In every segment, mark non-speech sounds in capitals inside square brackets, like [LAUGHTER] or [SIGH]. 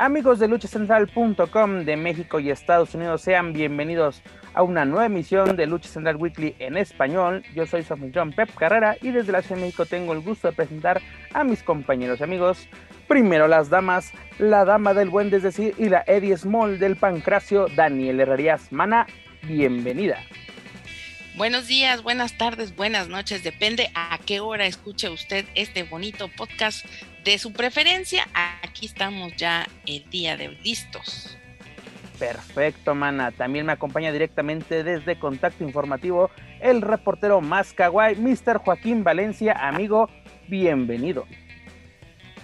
Amigos de luchacentral.com de México y Estados Unidos, sean bienvenidos a una nueva emisión de Lucha Central Weekly en español. Yo soy su John Pep Carrera y desde la Ciudad de México tengo el gusto de presentar a mis compañeros y amigos. Primero las damas, la dama del buen decir y la Eddie Small del pancracio, Daniel Herrerías. Mana, bienvenida. Buenos días, buenas tardes, buenas noches, depende a qué hora escuche usted este bonito podcast de su preferencia. Aquí estamos ya el día de listos. Perfecto, mana. También me acompaña directamente desde Contacto Informativo el reportero más kawaii, Mr. Joaquín Valencia. Amigo, bienvenido.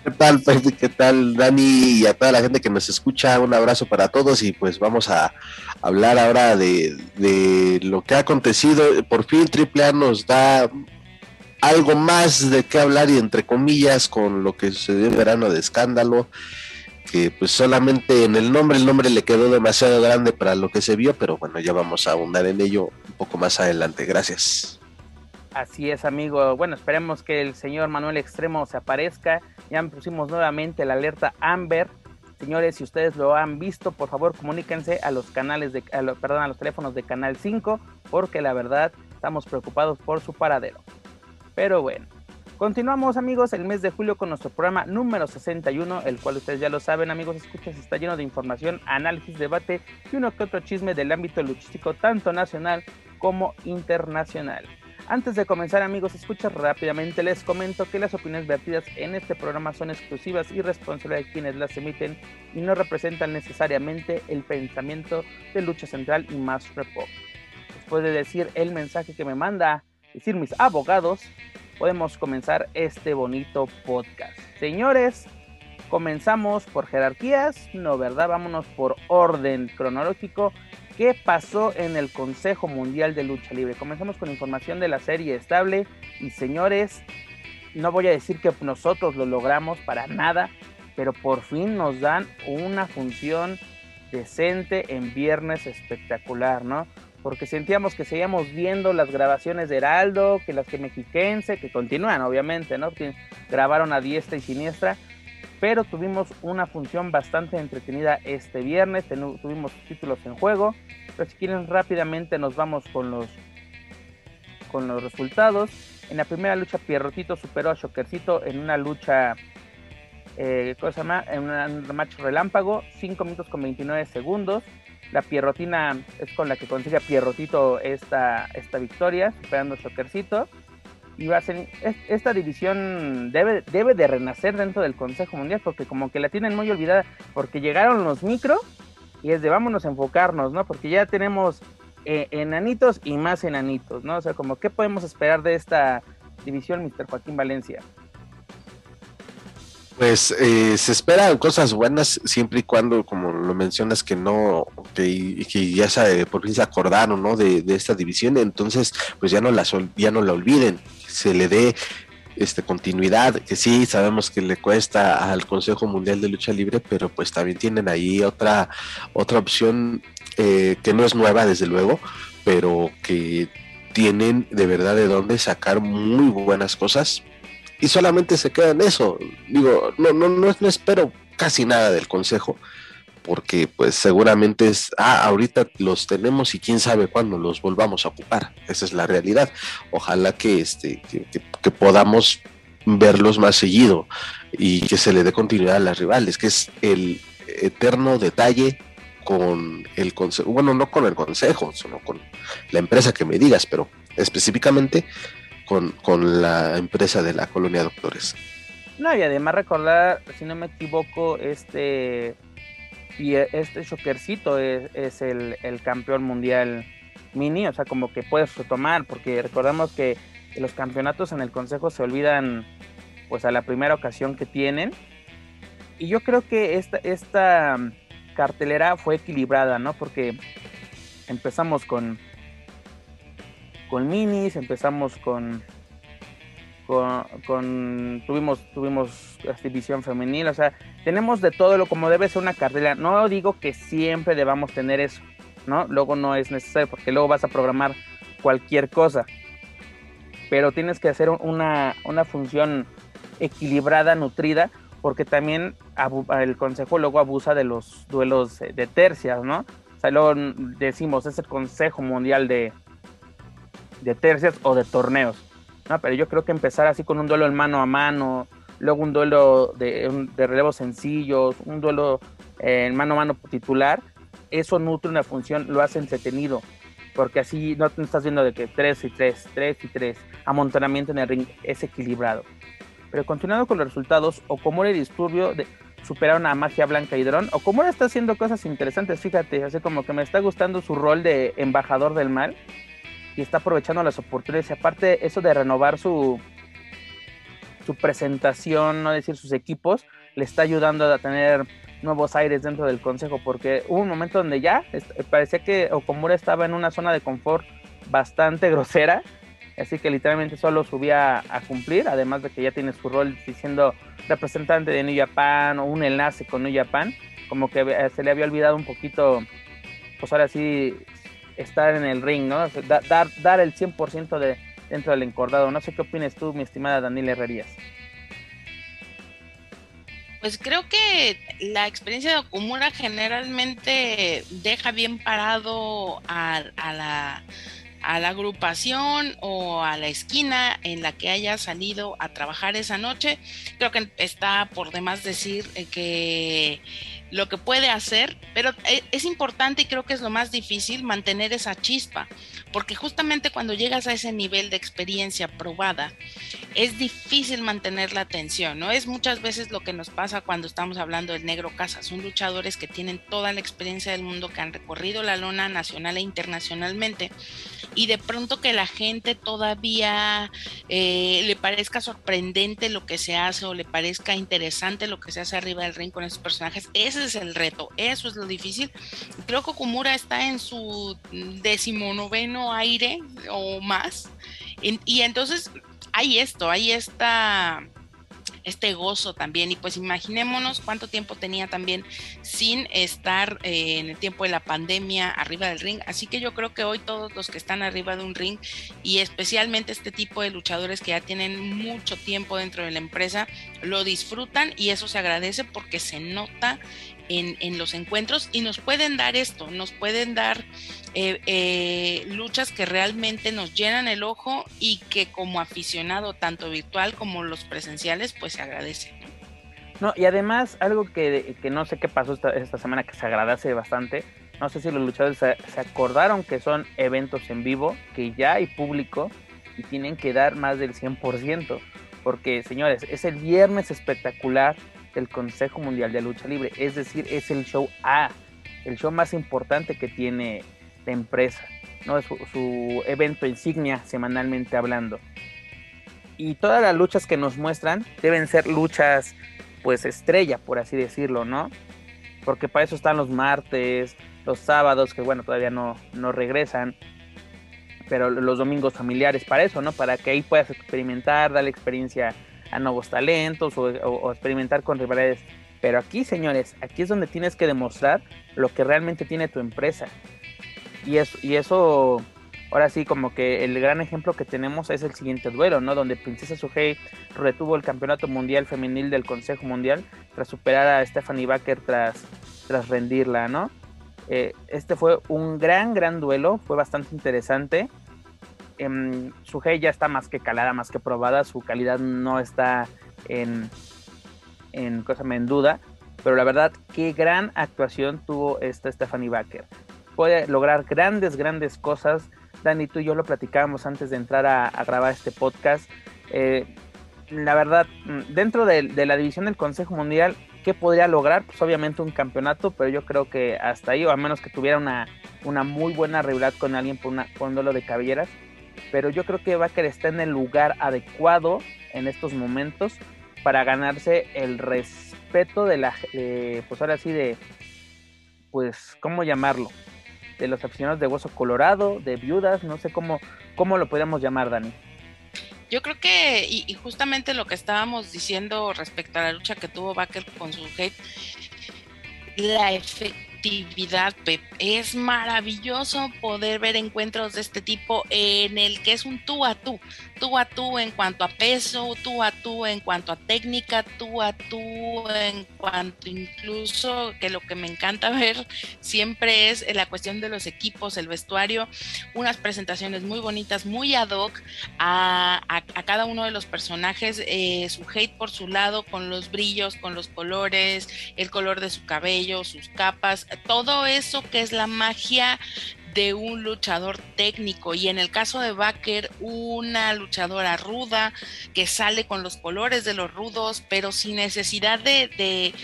¿Qué tal, Pepe? ¿Qué tal, Dani? Y a toda la gente que nos escucha, un abrazo para todos y pues vamos a hablar ahora de, de lo que ha acontecido. Por fin AAA nos da algo más de qué hablar y entre comillas con lo que sucedió en verano de escándalo que pues solamente en el nombre, el nombre le quedó demasiado grande para lo que se vio, pero bueno, ya vamos a abundar en ello un poco más adelante. Gracias. Así es, amigo. Bueno, esperemos que el señor Manuel Extremo se aparezca. Ya pusimos nuevamente la alerta Amber. Señores, si ustedes lo han visto, por favor comuníquense a los canales de, perdón, a los teléfonos de Canal 5, porque la verdad estamos preocupados por su paradero. Pero bueno, continuamos amigos el mes de julio con nuestro programa número 61, el cual ustedes ya lo saben amigos, escuchas, está lleno de información, análisis, debate y uno que otro chisme del ámbito luchístico tanto nacional como internacional. Antes de comenzar amigos, escuchas rápidamente, les comento que las opiniones vertidas en este programa son exclusivas y responsables de quienes las emiten y no representan necesariamente el pensamiento de Lucha Central y Más Report. Después de decir el mensaje que me manda decir mis abogados, podemos comenzar este bonito podcast. Señores, comenzamos por jerarquías, no verdad, vámonos por orden cronológico. ¿Qué pasó en el Consejo Mundial de Lucha Libre? Comenzamos con información de la serie estable y señores, no voy a decir que nosotros lo logramos para nada, pero por fin nos dan una función decente en viernes espectacular, ¿no? Porque sentíamos que seguíamos viendo las grabaciones de Heraldo, que las que Mexiquense, que continúan obviamente, ¿no? Que grabaron a diestra y siniestra, pero tuvimos una función bastante entretenida este viernes, tuvimos títulos en juego, pero si quieren rápidamente nos vamos con los, con los resultados. En la primera lucha Pierrotito superó a Shockercito en una lucha, eh, ¿cómo se llama? En un match relámpago, 5 minutos con 29 segundos. La Pierrotina es con la que consigue a Pierrotito esta, esta victoria, superando a. Y va a ser, esta división debe, debe de renacer dentro del Consejo Mundial porque como que la tienen muy olvidada porque llegaron los micro y es de vámonos a enfocarnos, ¿no? Porque ya tenemos eh, enanitos y más enanitos, ¿no? O sea, como qué podemos esperar de esta división, Mr. Joaquín Valencia. Pues eh, se esperan cosas buenas siempre y cuando, como lo mencionas, que no, que, que ya se, por fin se acordaron, ¿no? De, esta división, entonces, pues ya no la ya no la olviden, se le dé este continuidad, que sí sabemos que le cuesta al Consejo Mundial de Lucha Libre, pero pues también tienen ahí otra otra opción eh, que no es nueva desde luego, pero que tienen de verdad de dónde sacar muy buenas cosas y solamente se queda en eso. Digo, no, no, no, espero casi nada del consejo, porque pues seguramente es, ah, ahorita los tenemos y quién sabe cuándo los volvamos a ocupar. Esa es la realidad. Ojalá que, este, que, podamos verlos más seguido y que se le dé continuidad a las rivales, que es el eterno detalle con el consejo, bueno, no con el consejo, sino con la empresa que me digas, pero específicamente con, con la empresa de la colonia Doctores. No, y además recordar, si no me equivoco, este y este Shokercito es, el, campeón mundial mini, o sea, como que puedes retomar, porque recordamos que los campeonatos en el consejo se olvidan pues a la primera ocasión que tienen. Y yo creo que esta, esta cartelera fue equilibrada, ¿no? Porque empezamos con, con minis, empezamos con con, tuvimos tuvimos división femenil, o sea, tenemos de todo lo como debe ser una carrera. No digo que siempre debamos tener eso, ¿no? Luego no es necesario porque luego vas a programar cualquier cosa. Pero tienes que hacer una, una función equilibrada, nutrida, porque también el consejo luego abusa de los duelos de tercias, ¿no? O sea, luego decimos, es el consejo mundial de, de tercias o de torneos no, pero yo creo que empezar así con un duelo en mano a mano, luego un duelo de, de relevos sencillos, un duelo en mano a mano titular, eso nutre una función, lo hace entretenido, porque así no te estás viendo de que 3 y 3, 3 y 3, amontonamiento en el ring es equilibrado. Pero continuando con los resultados, Okomura y Disturbio de, superaron a Magia Blanca y Dron. Okomura está haciendo cosas interesantes, fíjate, así como que me está gustando su rol de embajador del mal y está aprovechando las oportunidades. Y aparte, eso de renovar su, su presentación, no decir sus equipos, le está ayudando a tener nuevos aires dentro del consejo, porque hubo un momento donde ya parecía que Okomura estaba en una zona de confort bastante [LAUGHS] grosera, así que literalmente solo subía a cumplir, además de que ya tiene su rol siendo representante de New Japan o un enlace con New Japan, como que se le había olvidado un poquito, pues ahora sí, estar en el ring, ¿no? dar, dar el 100% de, dentro del encordado. No sé qué opinas tú, mi estimada Daniela Herrerías. Pues creo que la experiencia de Okumura generalmente deja bien parado a, la, a la agrupación o a la esquina en la que haya salido a trabajar esa noche. Creo que está por demás decir eh, que lo que puede hacer, pero eh, es importante y creo que es lo más difícil mantener esa chispa, porque justamente cuando llegas a ese nivel de experiencia probada, es difícil mantener la atención, ¿no? Es muchas veces lo que nos pasa cuando estamos hablando del negro casa, son luchadores que tienen toda la experiencia del mundo, que han recorrido la lona nacional e internacionalmente, y de pronto que la gente todavía eh, le parezca sorprendente lo que se hace o le parezca interesante lo que se hace arriba del ring con esos personajes, ese es el reto, eso es lo difícil. Creo que Okumura está en su decimonoveno aire o más. y entonces hay esto, hay esta este gozo también. Y pues imaginémonos cuánto tiempo tenía también sin estar eh, en el tiempo de la pandemia arriba del ring. Así que yo creo que hoy todos los que están arriba de un ring y especialmente este tipo de luchadores que ya tienen mucho tiempo dentro de la empresa, lo disfrutan y eso se agradece porque se nota en, los encuentros y nos pueden dar esto, nos pueden dar eh, eh, luchas que realmente nos llenan el ojo y que como aficionado, tanto virtual como los presenciales, pues se agradece. No, y además algo que, no sé qué pasó esta, semana que se agradece bastante, no sé si los luchadores se, se acordaron que son eventos en vivo, que ya hay público y tienen que dar más del 100%, porque señores, es el viernes espectacular, el Consejo Mundial de Lucha Libre. Es decir, es el show A, el show más importante que tiene la empresa, ¿no? Es su, evento insignia semanalmente hablando. Y todas las luchas que nos muestran deben ser luchas, pues estrella, por así decirlo, ¿no? Porque para eso están los martes, los sábados, que bueno, todavía no, no regresan, pero los domingos familiares para eso, ¿no? Para que ahí puedas experimentar, darle experiencia a nuevos talentos o, experimentar con rivalidades. Pero aquí, señores, aquí es donde tienes que demostrar lo que realmente tiene tu empresa. Y eso, y eso, ahora sí, como que el gran ejemplo que tenemos es el siguiente duelo, ¿no? Donde Princesa Suhei retuvo el campeonato mundial femenil del Consejo Mundial tras superar a Stephanie Baker tras, tras rendirla, ¿no? Eh, este fue un gran, gran duelo, fue bastante interesante eh, su G ya está más que calada, más que probada, su calidad no está en, en, cosa en duda, pero la verdad, qué gran actuación tuvo esta Stephanie Baker. Puede lograr grandes, grandes cosas Dani, tú y yo lo platicábamos antes de entrar a, grabar este podcast. Eh, la verdad, mm, dentro de, la división del Consejo Mundial, ¿qué podría lograr? Pues obviamente un campeonato, pero yo creo que hasta ahí, o a menos que tuviera una, una muy buena rivalidad con alguien por, una, por un de cabelleras. Pero yo creo que Baker está en el lugar adecuado en estos momentos para ganarse el respeto de la, pues ahora sí, de, pues, ¿cómo llamarlo? De los aficionados de Hueso Colorado, de viudas, no sé cómo, cómo lo podríamos llamar, Dani. Yo creo que, y, justamente lo que estábamos diciendo respecto a la lucha que tuvo Baker con su hate, la efectividad Es maravilloso poder ver encuentros de este tipo en el que es un tú a tú, tú a tú en cuanto a peso, tú a tú en cuanto a técnica, tú a tú en cuanto incluso que lo que me encanta [LAUGHS] ver siempre es la cuestión de los equipos, el vestuario, unas presentaciones muy bonitas, muy ad hoc a, cada uno de los personajes, eh, su hate por su lado, con los brillos, con los colores, el color de su cabello, sus capas, todo eso que es la magia de un luchador técnico y en el caso de Baker una luchadora ruda que sale con los colores de los rudos pero sin necesidad de,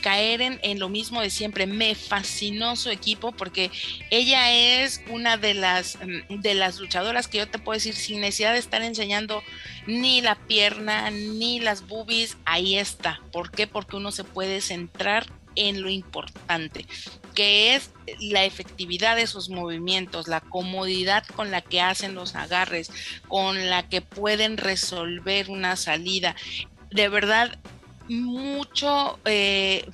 caer en, en, lo mismo de siempre. Me fascinó su equipo porque ella es una de las mm, de las luchadoras que yo te puedo decir sin necesidad de estar enseñando ni la pierna ni las boobies ahí está. ¿por qué? porque uno se puede centrar en lo importante, que es la efectividad de sus movimientos, la comodidad con la que hacen los agarres, con la que pueden resolver una salida. De verdad, mucho, eh,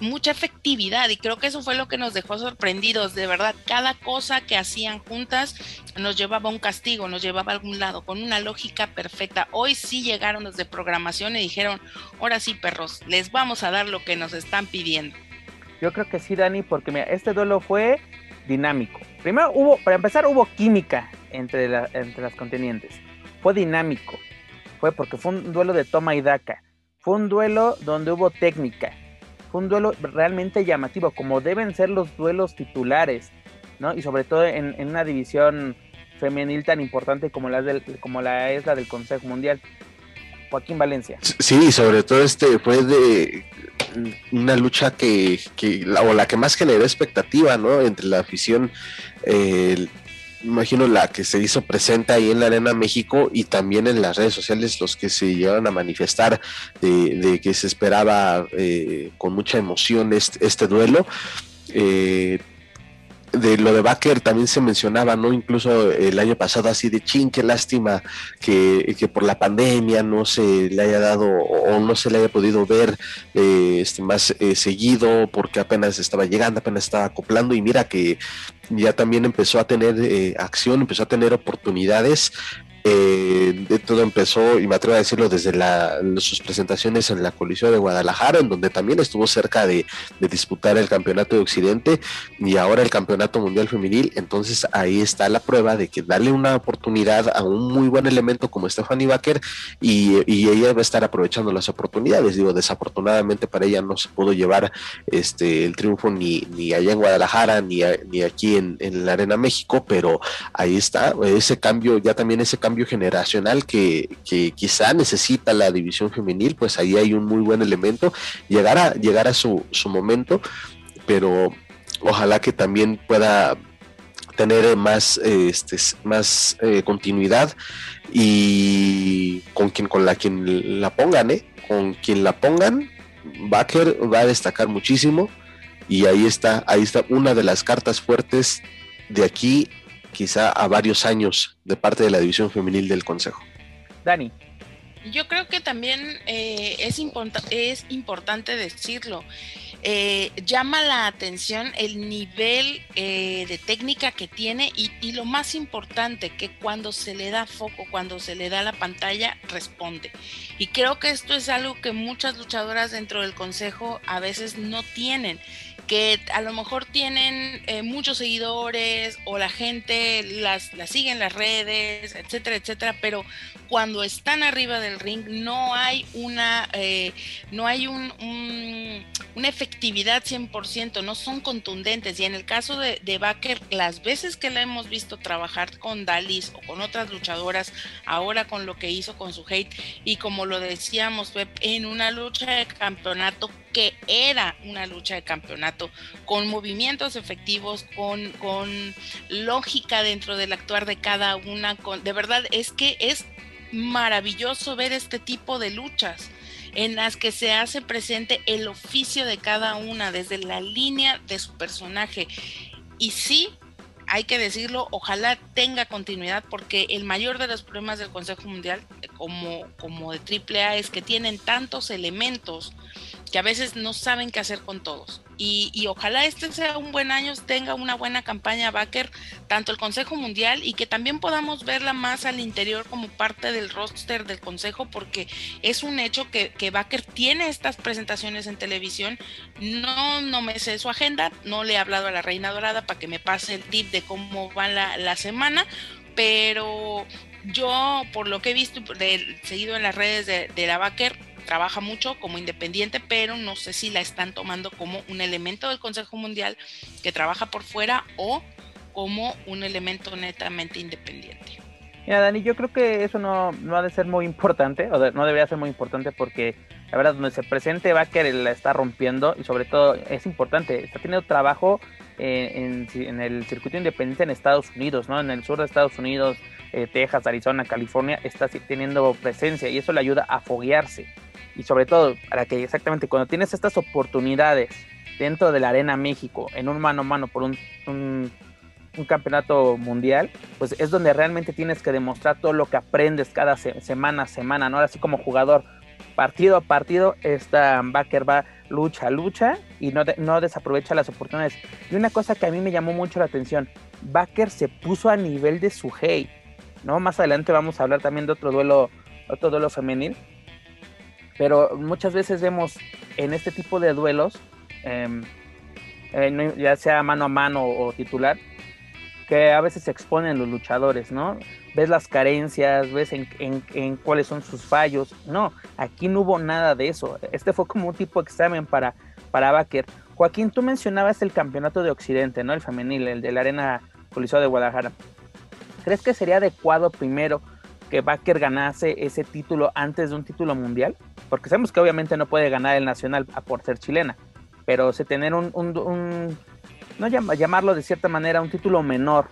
mucha efectividad y creo que eso fue lo que nos dejó sorprendidos, de verdad, cada cosa que hacían juntas nos llevaba a un castigo, nos llevaba a algún lado, con una lógica perfecta. Hoy sí llegaron los de programación y dijeron, ahora sí perros, les vamos a dar lo que nos están pidiendo. Yo creo que sí, Dani, porque mira, este duelo fue dinámico. Primero hubo, para empezar, hubo química entre, entre las contenientes. Fue dinámico. Fue porque fue un duelo de toma y daca. Fue un duelo donde hubo técnica fue un duelo realmente llamativo, como deben ser los duelos titulares, ¿no? Y sobre todo en, una división femenil tan importante como la, del, como la es la del Consejo Mundial. Joaquín Valencia. Sí, sobre todo este fue de una lucha que, la, o la que más generó expectativa, ¿no? Entre la afición eh, imagino la que se hizo presente ahí en la Arena México y también en las redes sociales los que se llegaron a manifestar de, que se esperaba eh, con mucha emoción este, este duelo. Eh, de lo de Baker también se mencionaba, ¿no? Incluso el año pasado así de chin, lástima que, por la pandemia no se le haya dado o no se le haya podido ver eh, este, más seguido porque apenas estaba llegando, apenas estaba acoplando y mira que ya también empezó a tener eh, acción, empezó a tener oportunidades. Eh, todo empezó, y me atrevo a decirlo, desde sus presentaciones en la colisión de Guadalajara, en donde también estuvo cerca de, disputar el campeonato de Occidente y ahora el campeonato mundial femenil. Entonces ahí está la prueba de que darle una oportunidad a un muy buen elemento como Stephanie Baker y, ella va a estar aprovechando las oportunidades. Digo, desafortunadamente para ella no se pudo llevar este el triunfo ni, ni allá en Guadalajara ni, ni aquí en la Arena México, pero ahí está ese cambio, ya también ese cambio generacional que, quizá necesita la división femenil, pues ahí hay un muy buen elemento. Llegar a, llegar a su, momento, pero ojalá que también pueda tener más, este, más eh, continuidad y con quien con la quien la pongan, ¿eh? con quien la pongan, Baker va a destacar muchísimo y ahí está, ahí está una de las cartas fuertes de aquí quizá a varios años de parte de la división femenil del Consejo. Dani. Yo creo que también eh, es, es importante decirlo. Eh, llama la atención el nivel eh, de técnica que tiene y, y, lo más importante, que cuando se le da foco, cuando se le da la pantalla, responde. Y creo que esto es algo que muchas luchadoras dentro del consejo a veces no tienen que a lo mejor tienen eh, muchos seguidores o la gente las, las sigue en las redes, etcétera, etcétera, pero cuando están arriba del ring no hay una, eh, no hay un, una efectividad 100%, no son contundentes. Y en el caso de, de Baker, las veces que la hemos visto trabajar con Dalis o con otras luchadoras, ahora con lo que hizo con su hate, y como lo decíamos, en una lucha de campeonato que era una lucha de campeonato, con movimientos efectivos, con, con lógica dentro del actuar de cada una, con, de verdad es que es maravilloso ver este tipo de luchas en las que se hace presente el oficio de cada una desde la línea de su personaje. Y sí, hay que decirlo, ojalá tenga continuidad porque el mayor de los problemas del Consejo Mundial como, como de AAA es que tienen tantos elementos que a veces no saben qué hacer con todos. Y, ojalá este sea un buen año, tenga una buena campaña Baker, tanto el Consejo Mundial y que también podamos verla más al interior como parte del roster del Consejo, porque es un hecho que, que Baker tiene estas presentaciones en televisión. No, no me sé su agenda, no le he hablado a la Reina Dorada para que me pase el tip de cómo va la, semana, pero yo, por lo que he visto, seguido en las redes de, de la Baker, trabaja mucho como independiente, pero no sé si la están tomando como un elemento del Consejo Mundial que trabaja por fuera o como un elemento netamente independiente. Mira, Dani, yo creo que eso no, no ha de ser muy importante, o no debería ser muy importante porque la verdad, donde se presente Baker la está rompiendo y sobre todo es importante, está teniendo trabajo eh, en, el circuito independiente en Estados Unidos, ¿no? En el sur de Estados Unidos, eh, Texas, Arizona, California, está teniendo presencia y eso le ayuda a foguearse y sobre todo para que exactamente cuando tienes estas oportunidades dentro de la Arena México en un mano a mano por un, un, campeonato mundial, pues es donde realmente tienes que demostrar todo lo que aprendes cada semana a semana, ¿no? Así como jugador, partido a partido, esta Baker va lucha a lucha y no, no desaprovecha las oportunidades. Y una cosa que a mí me llamó mucho la atención, Baker se puso a nivel de su hey, ¿no? Más adelante vamos a hablar también de otro duelo, otro duelo femenil, pero muchas veces vemos en este tipo de duelos, em, eh, ya sea mano a mano o titular, que a veces se exponen los luchadores, ¿no? Ves las carencias, ves en, cuáles son sus fallos. No, aquí no hubo nada de eso. Este fue como un tipo de examen para, para Baker. Joaquín, tú mencionabas el campeonato de Occidente, ¿no? El femenil, el de la Arena Coliseo de Guadalajara. ¿Crees que sería adecuado primero que Baker ganase ese título antes de un título mundial? Porque sabemos que obviamente no puede ganar el nacional por ser chilena, pero se tener un, no llamarlo de cierta manera un título menor,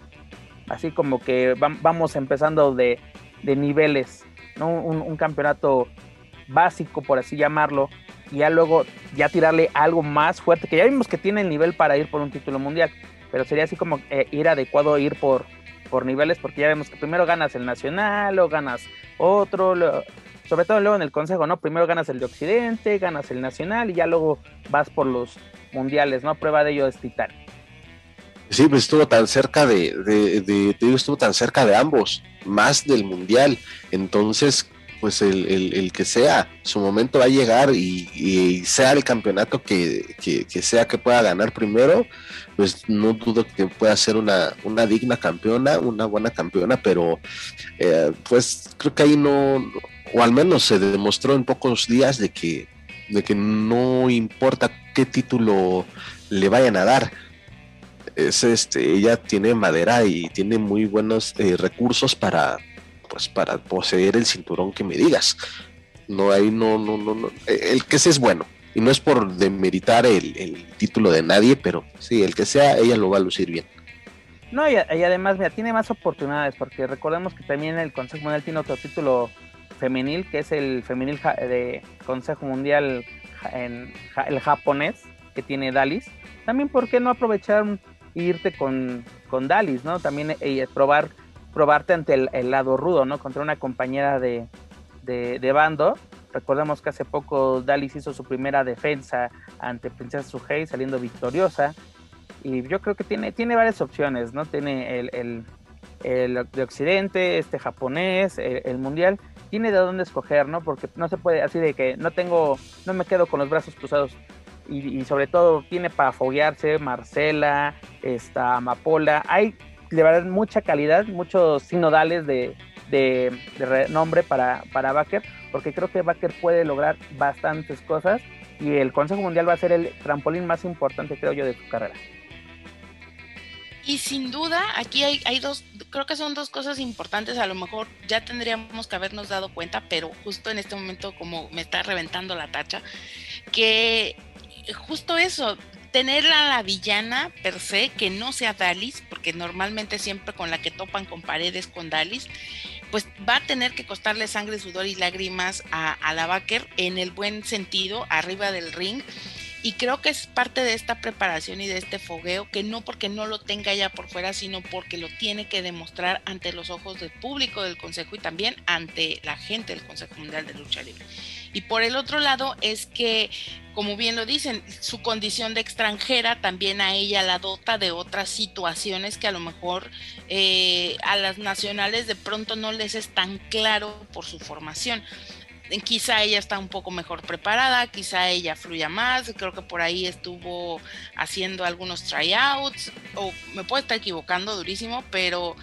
así como que vamos empezando de, niveles, ¿no? Un, campeonato básico, por así llamarlo, y ya luego ya tirarle algo más fuerte, que ya vimos que tiene el nivel para ir por un título mundial, pero sería así como eh, ir adecuado ir por, por niveles, porque ya vemos que primero ganas el nacional, o ganas otro, sobre todo luego en el consejo, ¿no? Primero ganas el de Occidente, ganas el nacional y ya luego vas por los mundiales, ¿no? Prueba de ello es Titán. Sí, pues estuvo tan cerca de, de, de, estuvo tan cerca de ambos, más del mundial. Entonces, pues el, el, que sea, su momento va a llegar y, sea el campeonato que, que, sea que pueda ganar primero, pues no dudo que pueda ser una, una digna campeona, una buena campeona, pero eh, pues creo que ahí no, o al menos se demostró en pocos días de que, de que no importa qué título le vayan a dar. Es este, ella tiene madera y tiene muy buenos eh, recursos para, pues, para poseer el cinturón que me digas. No hay, no, no, no, no. El que sea es bueno. Y no es por demeritar el, el título de nadie, pero sí, el que sea, ella lo va a lucir bien. No, y, además, mira, tiene más oportunidades, porque recordemos que también el Consejo Mundial tiene otro título femenil, que es el femenil de Consejo Mundial en el japonés, que tiene Dalis. También, ¿por qué no aprovechar irte con, con Dalis, ¿no? También eh, probar, probarte ante el, lado rudo, ¿no? Contra una compañera de, de, bando. Recordemos que hace poco Dalis hizo su primera defensa ante Princesa Suhei saliendo victoriosa. Y yo creo que tiene, tiene varias opciones, ¿no? Tiene el, el, de Occidente, este japonés, el mundial tiene de dónde escoger, ¿no? Porque no se puede así de que no tengo, no me quedo con los brazos cruzados. y, sobre todo tiene para foguearse Marcela, esta Amapola. Hay de verdad mucha calidad, muchos sinodales de, de, nombre para, para Baker, porque creo que Baker puede lograr bastantes cosas y el Consejo Mundial va a ser el trampolín más importante, creo yo, de su carrera. Y sin duda, aquí hay, hay dos, creo que son dos cosas importantes, a lo mejor ya tendríamos que habernos dado cuenta, pero justo en este momento como me está reventando la tacha, que justo eso, tener a la villana per se, que no sea Dalis, porque normalmente siempre con la que topan con paredes con Dalis, pues va a tener que costarle sangre, sudor y lágrimas a, la Baker en el buen sentido, arriba del ring y creo que es parte de esta preparación y de este fogueo, que no porque no lo tenga ya por fuera, sino porque lo tiene que demostrar ante los ojos del público del Consejo y también ante la gente del Consejo Mundial de Lucha Libre. Y por el otro lado es que, como bien lo dicen, su condición de extranjera también a ella la dota de otras situaciones que a lo mejor eh, a las nacionales de pronto no les es tan claro por su formación. Quizá ella está un poco mejor preparada, quizá ella fluya más, creo que por ahí estuvo haciendo algunos tryouts, o me puedo estar equivocando durísimo, pero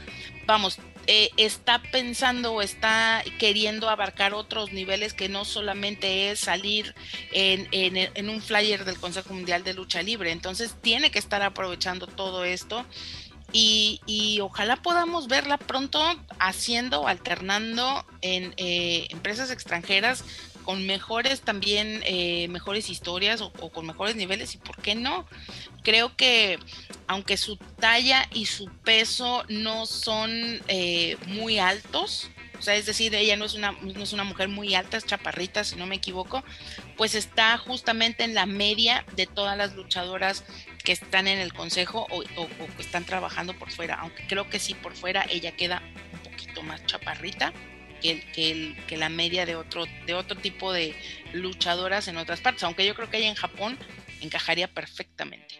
vamos, eh, está pensando o está queriendo abarcar otros niveles que no solamente es salir en, en un flyer del Consejo Mundial de Lucha Libre, entonces tiene que estar aprovechando todo esto y, ojalá podamos verla pronto haciendo, alternando en eh, empresas extranjeras con mejores también, eh, mejores historias o, con mejores niveles y por qué no. Creo que aunque su talla y su peso no son eh, muy altos, o sea, es decir, ella no es, una, no es una mujer muy alta, es chaparrita, si no me equivoco, pues está justamente en la media de todas las luchadoras que están en el consejo o, que están trabajando por fuera, aunque creo que sí por fuera ella queda un poquito más chaparrita que, que, que la media de otro, de otro tipo de luchadoras en otras partes, aunque yo creo que ella en Japón encajaría perfectamente.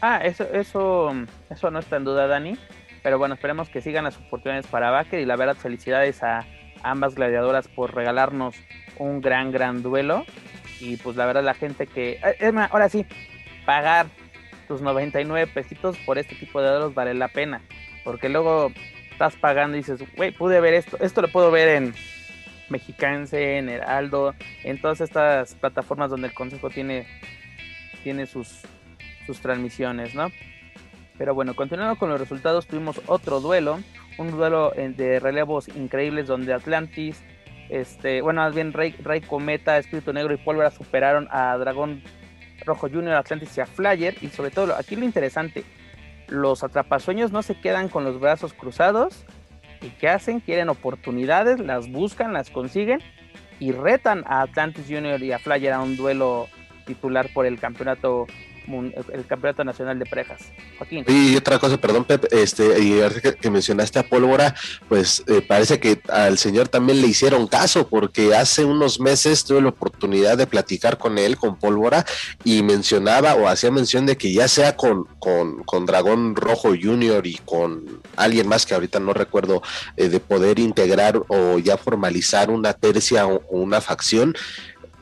Ah, eso, eso, eso no está en duda, Dani. Pero bueno, esperemos que sigan las oportunidades para Baker y la verdad felicidades a ambas gladiadoras por regalarnos un gran, gran duelo. Y pues la verdad la gente que... Eh, ahora sí, pagar tus 99 pesitos por este tipo de datos vale la pena. Porque luego estás pagando y dices, güey, pude ver esto, esto lo puedo ver en Mexicanse, en Heraldo, en todas estas plataformas donde el consejo tiene, tiene sus, sus transmisiones, ¿no? Pero bueno, continuando con los resultados, tuvimos otro duelo, un duelo de relevos increíbles donde Atlantis, este, bueno, más bien Rey, Rey Cometa, Espíritu Negro y Pólvora superaron a Dragón Rojo Junior, Atlantis y a Flyer. Y sobre todo, aquí lo interesante, los atrapasueños no se quedan con los brazos cruzados. ¿Y qué hacen? Quieren oportunidades, las buscan, las consiguen y retan a Atlantis Junior y a Flyer a un duelo titular por el campeonato el campeonato nacional de parejas. Joaquín. Y otra cosa, perdón, Pep, este, y que, mencionaste a Pólvora, pues eh, parece que al señor también le hicieron caso, porque hace unos meses tuve la oportunidad de platicar con él, con Pólvora, y mencionaba o hacía mención de que ya sea con, con, con Dragón Rojo Junior y con alguien más que ahorita no recuerdo, eh, de poder integrar o ya formalizar una tercia o una facción,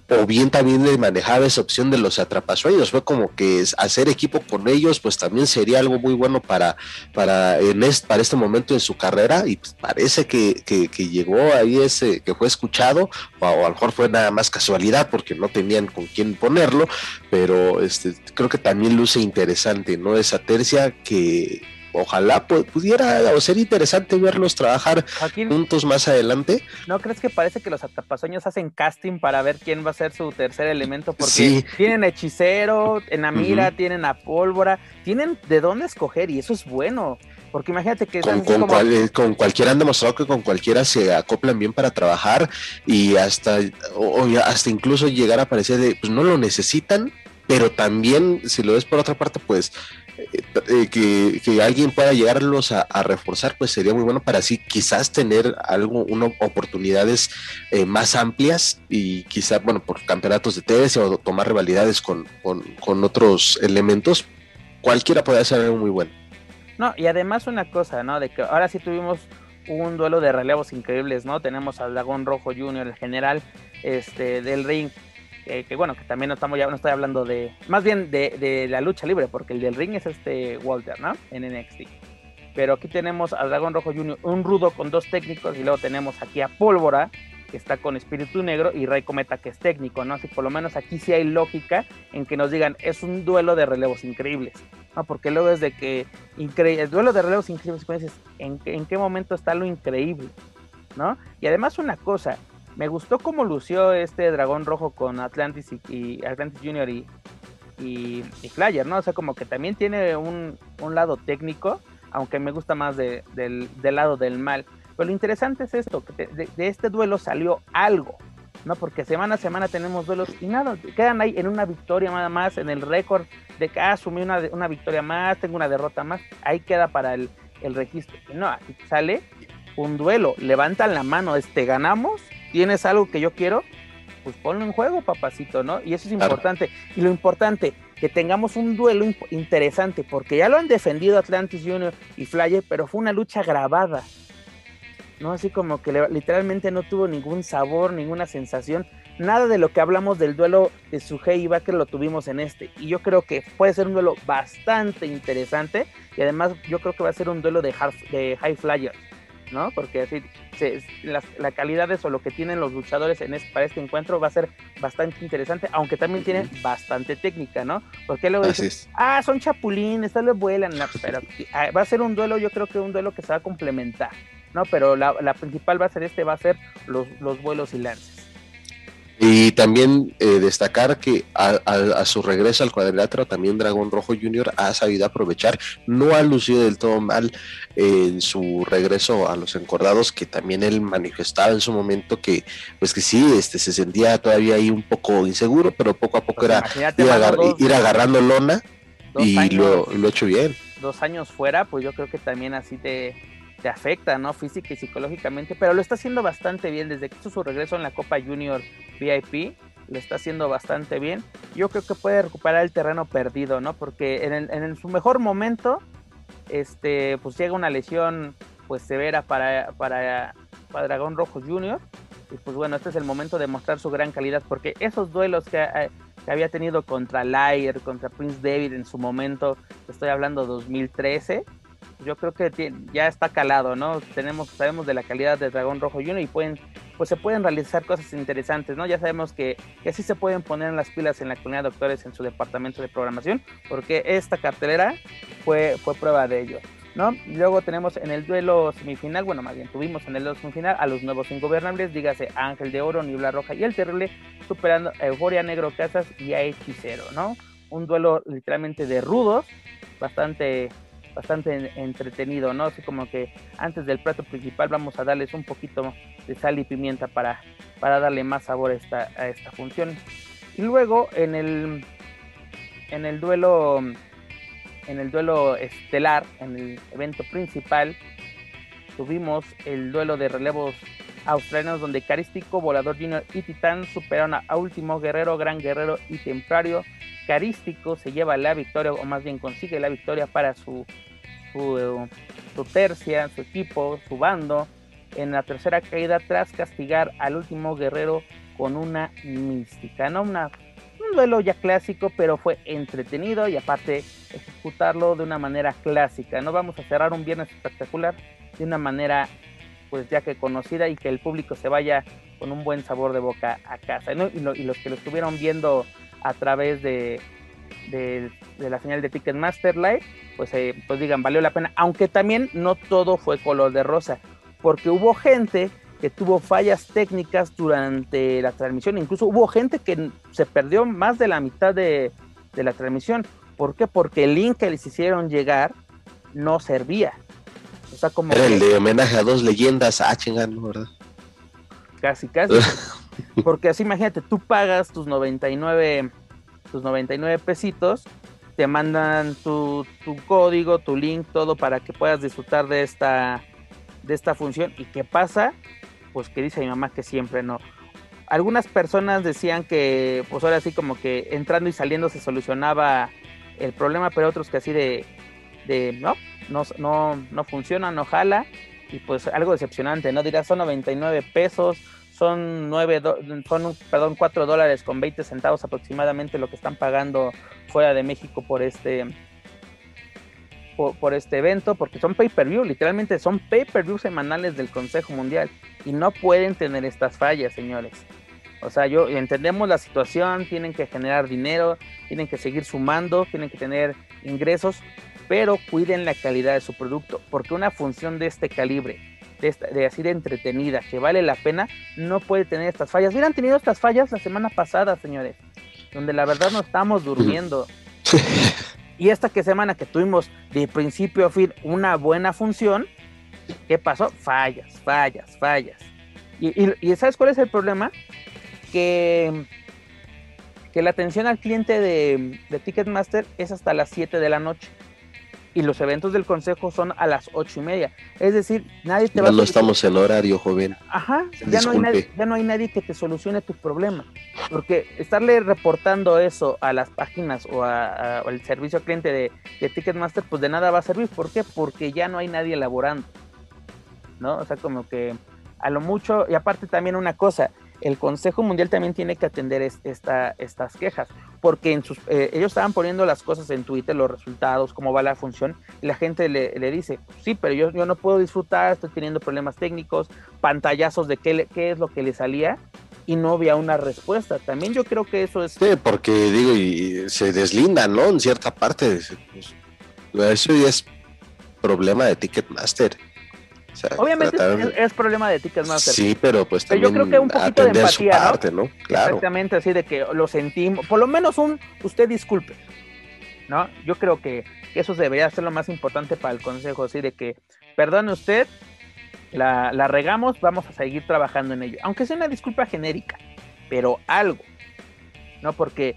o bien también le manejaba esa opción de los atrapasueños. Fue como que hacer equipo con ellos, pues también sería algo muy bueno para, para, en este, para este momento de su carrera. Y pues, parece que, que, llegó ahí ese, que fue escuchado, o, a lo mejor fue nada más casualidad porque no tenían con quién ponerlo, pero este, creo que también luce interesante, ¿no? Esa tercia que ojalá pudiera o ser interesante verlos trabajar juntos más adelante. ¿No crees que parece que los atapasueños hacen casting para ver quién va a ser su tercer elemento? Porque tienen hechicero, en Amira, tienen a pólvora, tienen de dónde escoger y eso es bueno. Porque imagínate que con, eh, con, cualquiera han demostrado que con cualquiera se acoplan bien para trabajar y hasta, o, hasta incluso llegar a parecer de, pues no lo necesitan, pero también si lo ves por otra parte, pues eh, que, alguien pueda llegarlos a, reforzar, pues sería muy bueno para así quizás tener algo, una, oportunidades eh, más amplias y quizás, bueno, por campeonatos de TS o tomar rivalidades con, otros elementos, cualquiera puede hacer algo muy bueno. No, y además una cosa, ¿no? De que ahora sí tuvimos un duelo de relevos increíbles, ¿no? Tenemos al Dragón Rojo Junior, el general este, del ring, que bueno, que también no estamos ya no estoy hablando de, más bien de, de, la lucha libre, porque el del ring es este Walter, ¿no? En NXT. Pero aquí tenemos a Dragón Rojo Jr., un rudo con dos técnicos, y luego tenemos aquí a Pólvora, que está con Espíritu Negro, y Rey Cometa, que es técnico, ¿no? Así por lo menos aquí sí hay lógica en que nos digan, es un duelo de relevos increíbles, ¿no? Porque luego es de que, el duelo de relevos increíbles, pues ¿en, ¿en qué momento está lo increíble? ¿No? Y además una cosa, me gustó cómo lució este dragón rojo con Atlantis y, Atlantis Junior y, y, Flyer, ¿no? O sea, como que también tiene un, lado técnico, aunque me gusta más del, lado del mal. Pero lo interesante es esto, que de, este duelo salió algo, ¿no? Porque semana a semana tenemos duelos y nada, quedan ahí en una victoria nada más, en el récord de que ah, asumí una, una victoria más, tengo una derrota más, ahí queda para el, el registro. Y no, aquí sale un duelo, levantan la mano, este, ganamos tienes algo que yo quiero, pues ponlo en juego, papacito, ¿no? Y eso es importante. Y lo importante, que tengamos un duelo interesante, porque ya lo han defendido Atlantis Junior y Flyer, pero fue una lucha grabada. ¿no? Así como que literalmente no tuvo ningún sabor, ninguna sensación. Nada de lo que hablamos del duelo de Sugei y Baker lo tuvimos en este. Y yo creo que puede ser un duelo bastante interesante. Y además yo creo que va a ser un duelo de, de High Flyers. ¿No? Porque así la, calidad de eso, lo que tienen los luchadores en para este encuentro va a ser bastante interesante, aunque también tienen bastante técnica, ¿no? Porque luego dicen, ah, son chapulines, tal vez vuelan, pero [LAUGHS] ah, va a ser un duelo, yo creo que un duelo que se va a complementar, ¿no? Pero la, principal va a ser este, va a ser los, los vuelos y lances. Y también eh, destacar que a, su regreso al cuadrilátero también Dragón Rojo Jr. ha sabido aprovechar, no ha lucido del todo mal en su regreso a los encordados, que también él manifestaba en su momento que pues que sí, este se sentía todavía ahí un poco inseguro, pero poco a poco pues era ir, agarrando lona y lo, lo ha hecho bien. Dos años fuera, pues yo creo que también así te te afecta, ¿no? Física y psicológicamente, pero lo está haciendo bastante bien desde que hizo su regreso en la Copa Junior VIP, lo está haciendo bastante bien. Yo creo que puede recuperar el terreno perdido, ¿no? Porque en, su mejor momento, este, pues llega una lesión pues severa para, para, para Dragón Rojo Junior. Y pues bueno, este es el momento de mostrar su gran calidad, porque esos duelos que, eh, que había tenido contra Lair, contra Prince David en su momento, estoy hablando 2013, yo creo que ya está calado, ¿no? Tenemos, sabemos de la calidad de Dragón Rojo Junior y pueden, pues se pueden realizar cosas interesantes, ¿no? Ya sabemos que, que sí se pueden poner en las pilas en la comunidad de doctores en su departamento de programación, porque esta cartelera fue, fue prueba de ello. ¿No? luego tenemos en el duelo semifinal, bueno, más bien tuvimos en el duelo semifinal a los nuevos ingobernables, dígase Ángel de Oro, Nibla Roja y el Terrible, superando a Euforia Negro Casas y a Hechicero, ¿no? Un duelo literalmente de rudos, bastante bastante entretenido, ¿no? Así como que antes del plato principal vamos a darles un poquito de sal y pimienta para, para darle más sabor a esta, esta función. Y luego en el, en el duelo en el duelo estelar, en el evento principal, tuvimos el duelo de relevos australianos donde Carístico, Volador Junior y Titán superaron a Último Guerrero, Gran Guerrero y Templario. Carístico se lleva la victoria, o más bien consigue la victoria para su, su, tercia, su equipo, su bando, en la tercera caída tras castigar al último guerrero con una mística, ¿no? Un duelo ya clásico, pero fue entretenido y aparte ejecutarlo de una manera clásica. No vamos a cerrar un viernes espectacular de una manera pues ya que conocida y que el público se vaya con un buen sabor de boca a casa. Y, los que lo estuvieron viendo a través de, de, la señal de Ticketmaster Live, pues, eh, pues digan, valió la pena. Aunque también no todo fue color de rosa, porque hubo gente que tuvo fallas técnicas durante la transmisión, incluso hubo gente que se perdió más de la mitad de, de la transmisión. ¿Por qué? Porque el link que les hicieron llegar no servía. Era el de homenaje a dos leyendas, ah, chingando, ¿verdad? Casi, casi. [LAUGHS] Porque así imagínate, tú pagas tus 99, tus 99 pesitos, te mandan tu, código, tu link, todo para que puedas disfrutar de esta, de esta función. ¿Y qué pasa? Pues que dice mi mamá que siempre no. Algunas personas decían que, pues ahora sí como que entrando y saliendo se solucionaba el problema, pero otros que así de, no, no, no, no funciona, no jala. Y pues algo decepcionante, ¿no? Dirás, son 99 pesos, son nueve, son, perdón, 4 dólares con 20 centavos aproximadamente lo que están pagando fuera de México por este, por, este evento, porque son pay-per-view, literalmente son pay-per-view semanales del Consejo Mundial y no pueden tener estas fallas, señores. O sea, yo entendemos la situación, tienen que generar dinero, tienen que seguir sumando, tienen que tener ingresos, pero cuiden la calidad de su producto, porque una función de este calibre, de, de así de entretenida, que vale la pena, no puede tener estas fallas. Hubieran tenido estas fallas la semana pasada, señores, donde la verdad no estamos durmiendo. [LAUGHS] Y esta que semana que tuvimos de principio a fin una buena función, ¿qué pasó? Fallas, fallas, fallas. Y, ¿sabes cuál es el problema? Que, que la atención al cliente de, de Ticketmaster es hasta las 7 de la noche y los eventos del consejo son a las ocho y media. Es decir, nadie te va a... No estamos en horario, joven. Ajá, ya no, hay nadie, ya no hay nadie que te solucione tu problema. Porque estarle reportando eso a las páginas o al servicio al cliente de, de, Ticketmaster, pues de nada va a servir. ¿Por qué? Porque ya no hay nadie elaborando. ¿No? O sea, como que a lo mucho, y aparte también una cosa, el Consejo Mundial también tiene que atender esta, estas quejas, porque en sus, eh, ellos estaban poniendo las cosas en Twitter, los resultados, cómo va la función, y la gente le, dice, sí, pero yo, yo no puedo disfrutar, estoy teniendo problemas técnicos, pantallazos de qué, qué es lo que le salía, y no había una respuesta. También yo creo que eso es... Sí, porque digo, y se deslinda, ¿no? En cierta parte. Pues, eso ya es problema de Ticketmaster. Obviamente es, problema de Ticketmaster. Sí, pero pues también yo creo que un poquito de empatía, ¿no? Claro. Exactamente, así de que lo sentimos, por lo menos un usted disculpe, ¿no? Yo creo que eso debería ser lo más importante para el consejo, así de que perdone usted, la, la regamos, vamos a seguir trabajando en ello, aunque sea una disculpa genérica, pero algo, ¿no? Porque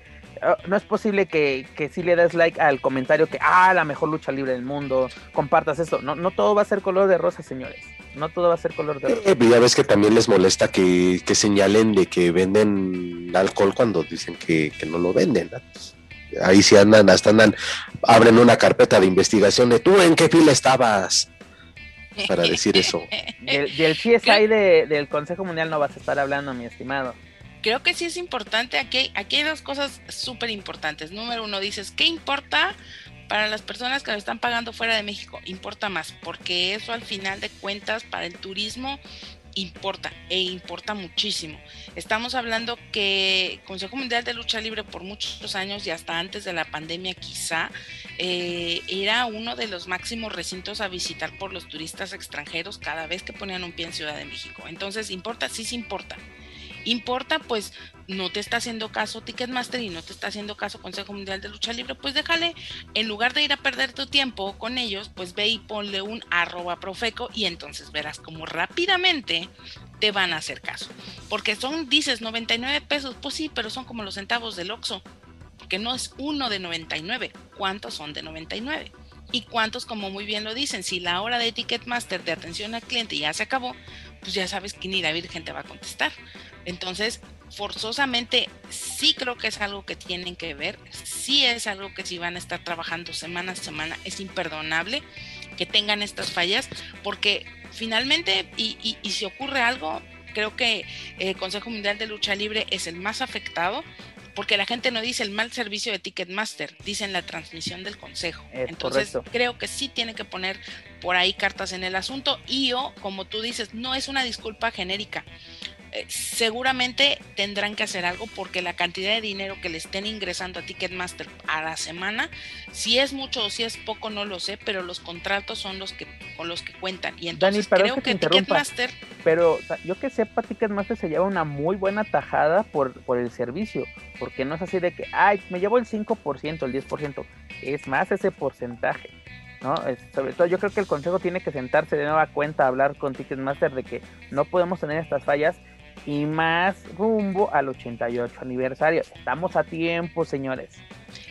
no es posible que, si le das like al comentario que, ah, la mejor lucha libre del mundo, compartas esto. No, no todo va a ser color de rosa, señores. No todo va a ser color de rosa. Eh, ya ves que también les molesta que, señalen de que venden alcohol cuando dicen que, no lo venden. Ahí sí andan, hasta andan, abren una carpeta de investigación de tú en qué fila estabas para decir eso. [LAUGHS] Del, CSI del Consejo Mundial no vas a estar hablando, mi estimado creo que sí es importante. Aquí, aquí hay dos cosas súper importantes. Número uno, dices, ¿qué importa para las personas que lo están pagando fuera de México? Importa más, porque eso al final de cuentas para el turismo importa e importa muchísimo. Estamos hablando que Consejo Mundial de Lucha Libre por muchos años y hasta antes de la pandemia quizá eh, era uno de los máximos recintos a visitar por los turistas extranjeros cada vez que ponían un pie en Ciudad de México. Entonces, importa, sí, sí importa importa, pues no te está haciendo caso Ticketmaster y no te está haciendo caso Consejo Mundial de Lucha Libre, pues déjale, en lugar de ir a perder tu tiempo con ellos, pues ve y ponle un arroba profeco y entonces verás como rápidamente te van a hacer caso. Porque son, dices, 99 pesos, pues sí, pero son como los centavos del Oxxo, porque no es uno de 99, ¿cuántos son de 99? y cuántos, como muy bien lo dicen, si la hora de Ticketmaster de atención al cliente ya se acabó, pues ya sabes que ni la Virgen te va a contestar. Entonces, forzosamente sí creo que es algo que tienen que ver, sí es algo que si van a estar trabajando semana a semana, es imperdonable que tengan estas fallas, porque finalmente, y, si ocurre algo, creo que el Consejo Mundial de Lucha Libre es el más afectado, porque la gente no dice el mal servicio de Ticketmaster, dicen la transmisión del consejo. Entonces creo que sí tiene que poner por ahí cartas en el asunto y o, como tú dices, no es una disculpa genérica. Eh, seguramente tendrán que hacer algo porque la cantidad de dinero que le estén ingresando a Ticketmaster a la semana, si es mucho o si es poco, no lo sé, pero los contratos son los que con los que cuentan. Y entonces creo que, Ticketmaster. Pero yo que sepa, Ticketmaster se lleva una muy buena tajada por, por el servicio, porque no es así de que, ay, me llevo el 5%, el 10%, es más ese porcentaje. ¿no? sobre todo yo creo que el consejo tiene que sentarse de nueva cuenta a hablar con Ticketmaster de que no podemos tener estas fallas y más rumbo al 88 aniversario. Estamos a tiempo, señores.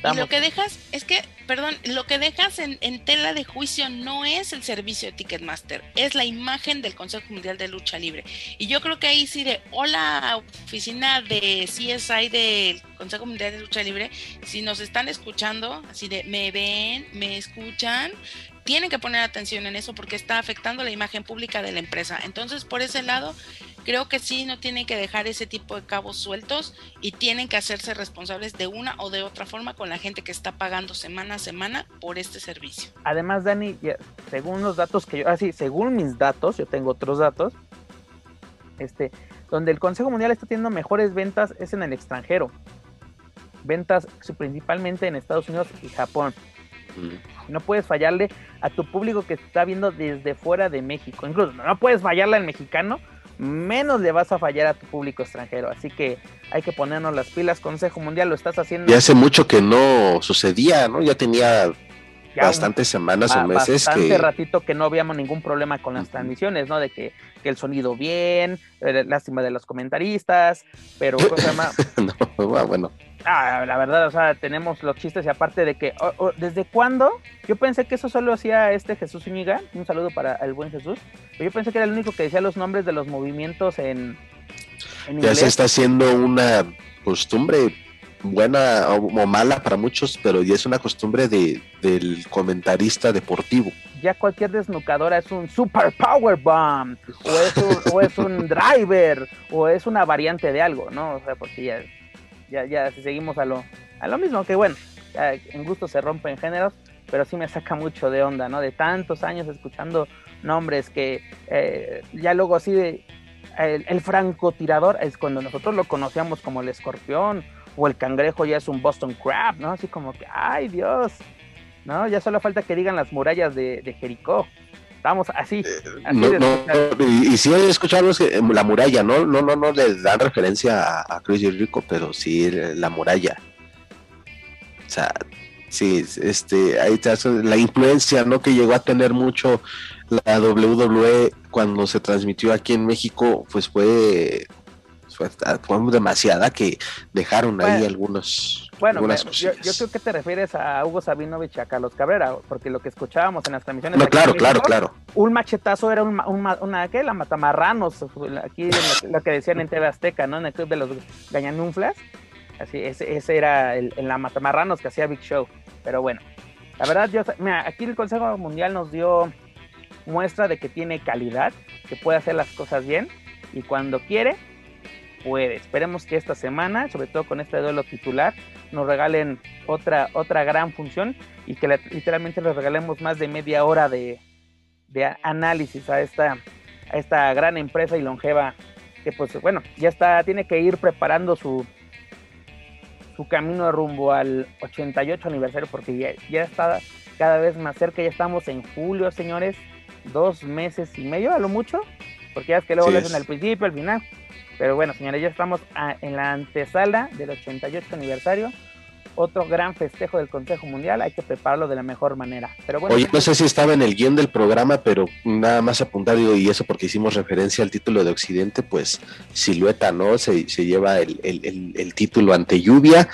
Y lo que dejas, es que, perdón, lo que dejas en, tela de juicio no es el servicio de Ticketmaster, es la imagen del Consejo Mundial de Lucha Libre. Y yo creo que ahí sí de, hola, oficina de CSI del Consejo Mundial de Lucha Libre, si nos están escuchando, así de, me ven, me escuchan, tienen que poner atención en eso porque está afectando la imagen pública de la empresa. Entonces, por ese lado, creo que sí, no tienen que dejar ese tipo de cabos sueltos y tienen que hacerse responsables de una o de otra forma con la gente que está pagando semana a semana por este servicio. Además, Dani, según los datos que yo, así, ah, según mis datos, yo tengo otros datos, este, donde el Consejo Mundial está teniendo mejores ventas es en el extranjero. Ventas principalmente en Estados Unidos y Japón. No puedes fallarle a tu público que está viendo desde fuera de México. Incluso no puedes fallarle al mexicano, menos le vas a fallar a tu público extranjero. Así que hay que ponernos las pilas. Consejo Mundial, lo estás haciendo. Y hace mucho que no sucedía, ¿no? Ya tenía bastantes semanas o meses bastante que... ratito que no veíamos ningún problema con las transmisiones, ¿no? De que, que el sonido bien, eh, lástima de los comentaristas, pero [LAUGHS] no, bueno. Ah, la verdad, o sea, tenemos los chistes y aparte de que, ¿desde cuándo? Yo pensé que eso solo hacía este Jesús Zúñiga, un saludo para el buen Jesús, pero yo pensé que era el único que decía los nombres de los movimientos en, en ya se está haciendo una costumbre buena o, mala para muchos, pero ya es una costumbre de, del comentarista deportivo. Ya cualquier desnucadora es un super power bomb, o es un, o es un [LAUGHS] driver, o es una variante de algo, ¿no? O sea, porque ya, ya, ya si seguimos a lo, a lo mismo, que bueno, en gusto se rompen géneros, pero sí me saca mucho de onda, ¿no? De tantos años escuchando nombres que eh, ya luego así de el, el, francotirador es cuando nosotros lo conocíamos como el escorpión o el cangrejo ya es un Boston Crab, ¿no? Así como que, ay Dios, ¿no? Ya solo falta que digan las murallas de, de Jericó. Estamos así. Eh, y, si he escuchado que la muralla, ¿no? No, no, no le dan referencia a, a Chris Jericho, pero sí la muralla. O sea, sí, este, ahí te hace la influencia, ¿no? Que llegó a tener mucho la WWE cuando se transmitió aquí en México, pues fue fue, demasiada que dejaron ahí algunos. Bueno, yo, creo que te refieres a Hugo Sabinovich y a Carlos Cabrera, porque lo que escuchábamos en las transmisiones. No, claro, claro, claro. Un machetazo era un, una, ¿qué? La matamarranos, aquí lo, que decían en TV Azteca, ¿no? En el club de los Gañanunflas. Así, ese, ese era el, en la matamarranos que hacía Big Show. Pero bueno, la verdad, yo, mira, aquí el Consejo Mundial nos dio muestra de que tiene calidad, que puede hacer las cosas bien y cuando quiere puede. Esperemos que esta semana, sobre todo con este duelo titular, nos regalen otra, otra gran función y que literalmente les regalemos más de media hora de, análisis a esta, a esta gran empresa y longeva que pues bueno, ya está, tiene que ir preparando su, su camino rumbo al 88 aniversario porque ya, ya está cada vez más cerca, ya estamos en julio, señores, dos meses y medio a lo mucho, porque ya es que luego lo hacen al principio, al final, pero bueno, señores, ya estamos en la antesala del 88 aniversario. Otro gran festejo del Consejo Mundial, hay que prepararlo de la mejor manera. Pero bueno, Oye, no sé si estaba en el guion del programa, pero nada más apuntar, y eso porque hicimos referencia al título de Occidente, pues Silueta, ¿no? Se, se lleva el, el, el título ante lluvia.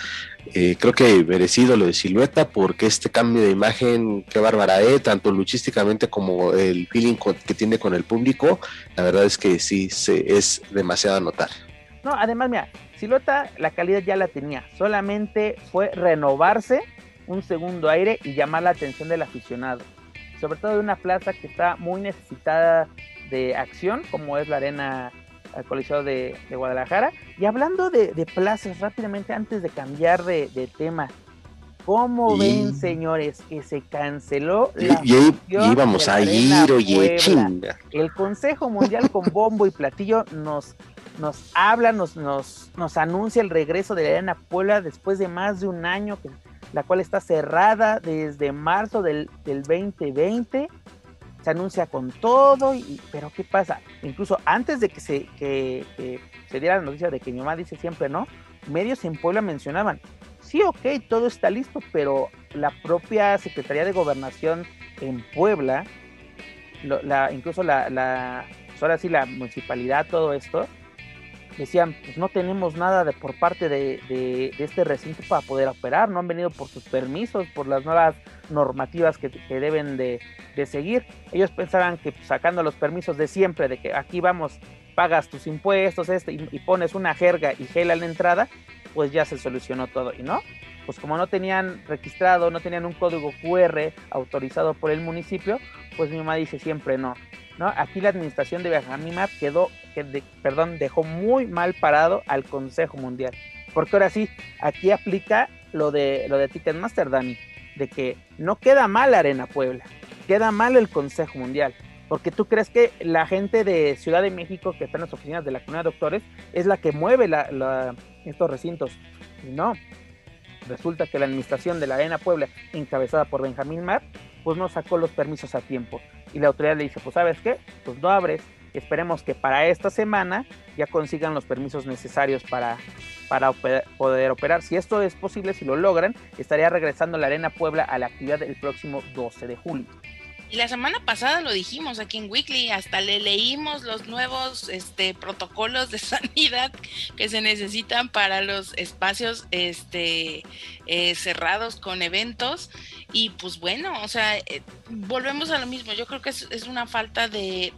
Eh, creo que merecido lo de Silueta porque este cambio de imagen, qué bárbara, eh, tanto luchísticamente como el feeling que tiene con el público, la verdad es que sí se, es demasiado a notar. No, además, mira, Silueta la calidad ya la tenía, solamente fue renovarse un segundo aire y llamar la atención del aficionado, sobre todo de una plaza que está muy necesitada de acción, como es la arena al Coliseo de, Guadalajara. Y hablando de, plazas, rápidamente, antes de cambiar de, tema, ¿cómo ven, señores, que se canceló la y, íbamos a ir, oye, chinga. El Consejo Mundial con bombo y platillo nos, nos habla, nos, nos, nos anuncia el regreso de la Arena Puebla después de más de un año, la cual está cerrada desde marzo del, del 2020 se anuncia con todo, y, pero ¿qué pasa? Incluso antes de que se, que, se diera la noticia de que mi mamá dice siempre no, medios en Puebla mencionaban, sí, ok, todo está listo, pero la propia Secretaría de Gobernación en Puebla, la, incluso la, la, ahora sí, la municipalidad, todo esto, decían, pues no tenemos nada de, por parte de, de, este recinto para poder operar, no han venido por sus permisos, por las nuevas normativas que, deben de, seguir. Ellos pensaban que sacando los permisos de siempre, de que aquí vamos pagas tus impuestos este, y, pones una jerga y gel a la entrada, pues ya se solucionó todo. Y no, pues como no tenían registrado, no tenían un código QR autorizado por el municipio, pues mi mamá dice siempre no. ¿No? Aquí la administración de Benjamín quedó, que perdón, dejó muy mal parado al Consejo Mundial. Porque ahora sí, aquí aplica lo de, lo de Ticketmaster, Dani, de que no queda mal Arena Puebla, queda mal el Consejo Mundial. Porque tú crees que la gente de Ciudad de México que está en las oficinas de la comunidad de doctores es la que mueve estos recintos. No. Resulta que la administración de la Arena Puebla, encabezada por Benjamín Mar, pues no sacó los permisos a tiempo. Y la autoridad le dice, pues sabes qué, pues no abres. Esperemos que para esta semana ya consigan los permisos necesarios para, para poder operar. Si esto es posible, si lo logran, estaría regresando la Arena Puebla a la actividad el próximo 12 de julio. Y la semana pasada lo dijimos aquí en Weekly, hasta le leímos los nuevos este, protocolos de [LAUGHS] sanidad que se necesitan para los espacios este, eh, cerrados con eventos. Y pues bueno, o sea, eh, volvemos a lo mismo. Yo creo que es, una falta de,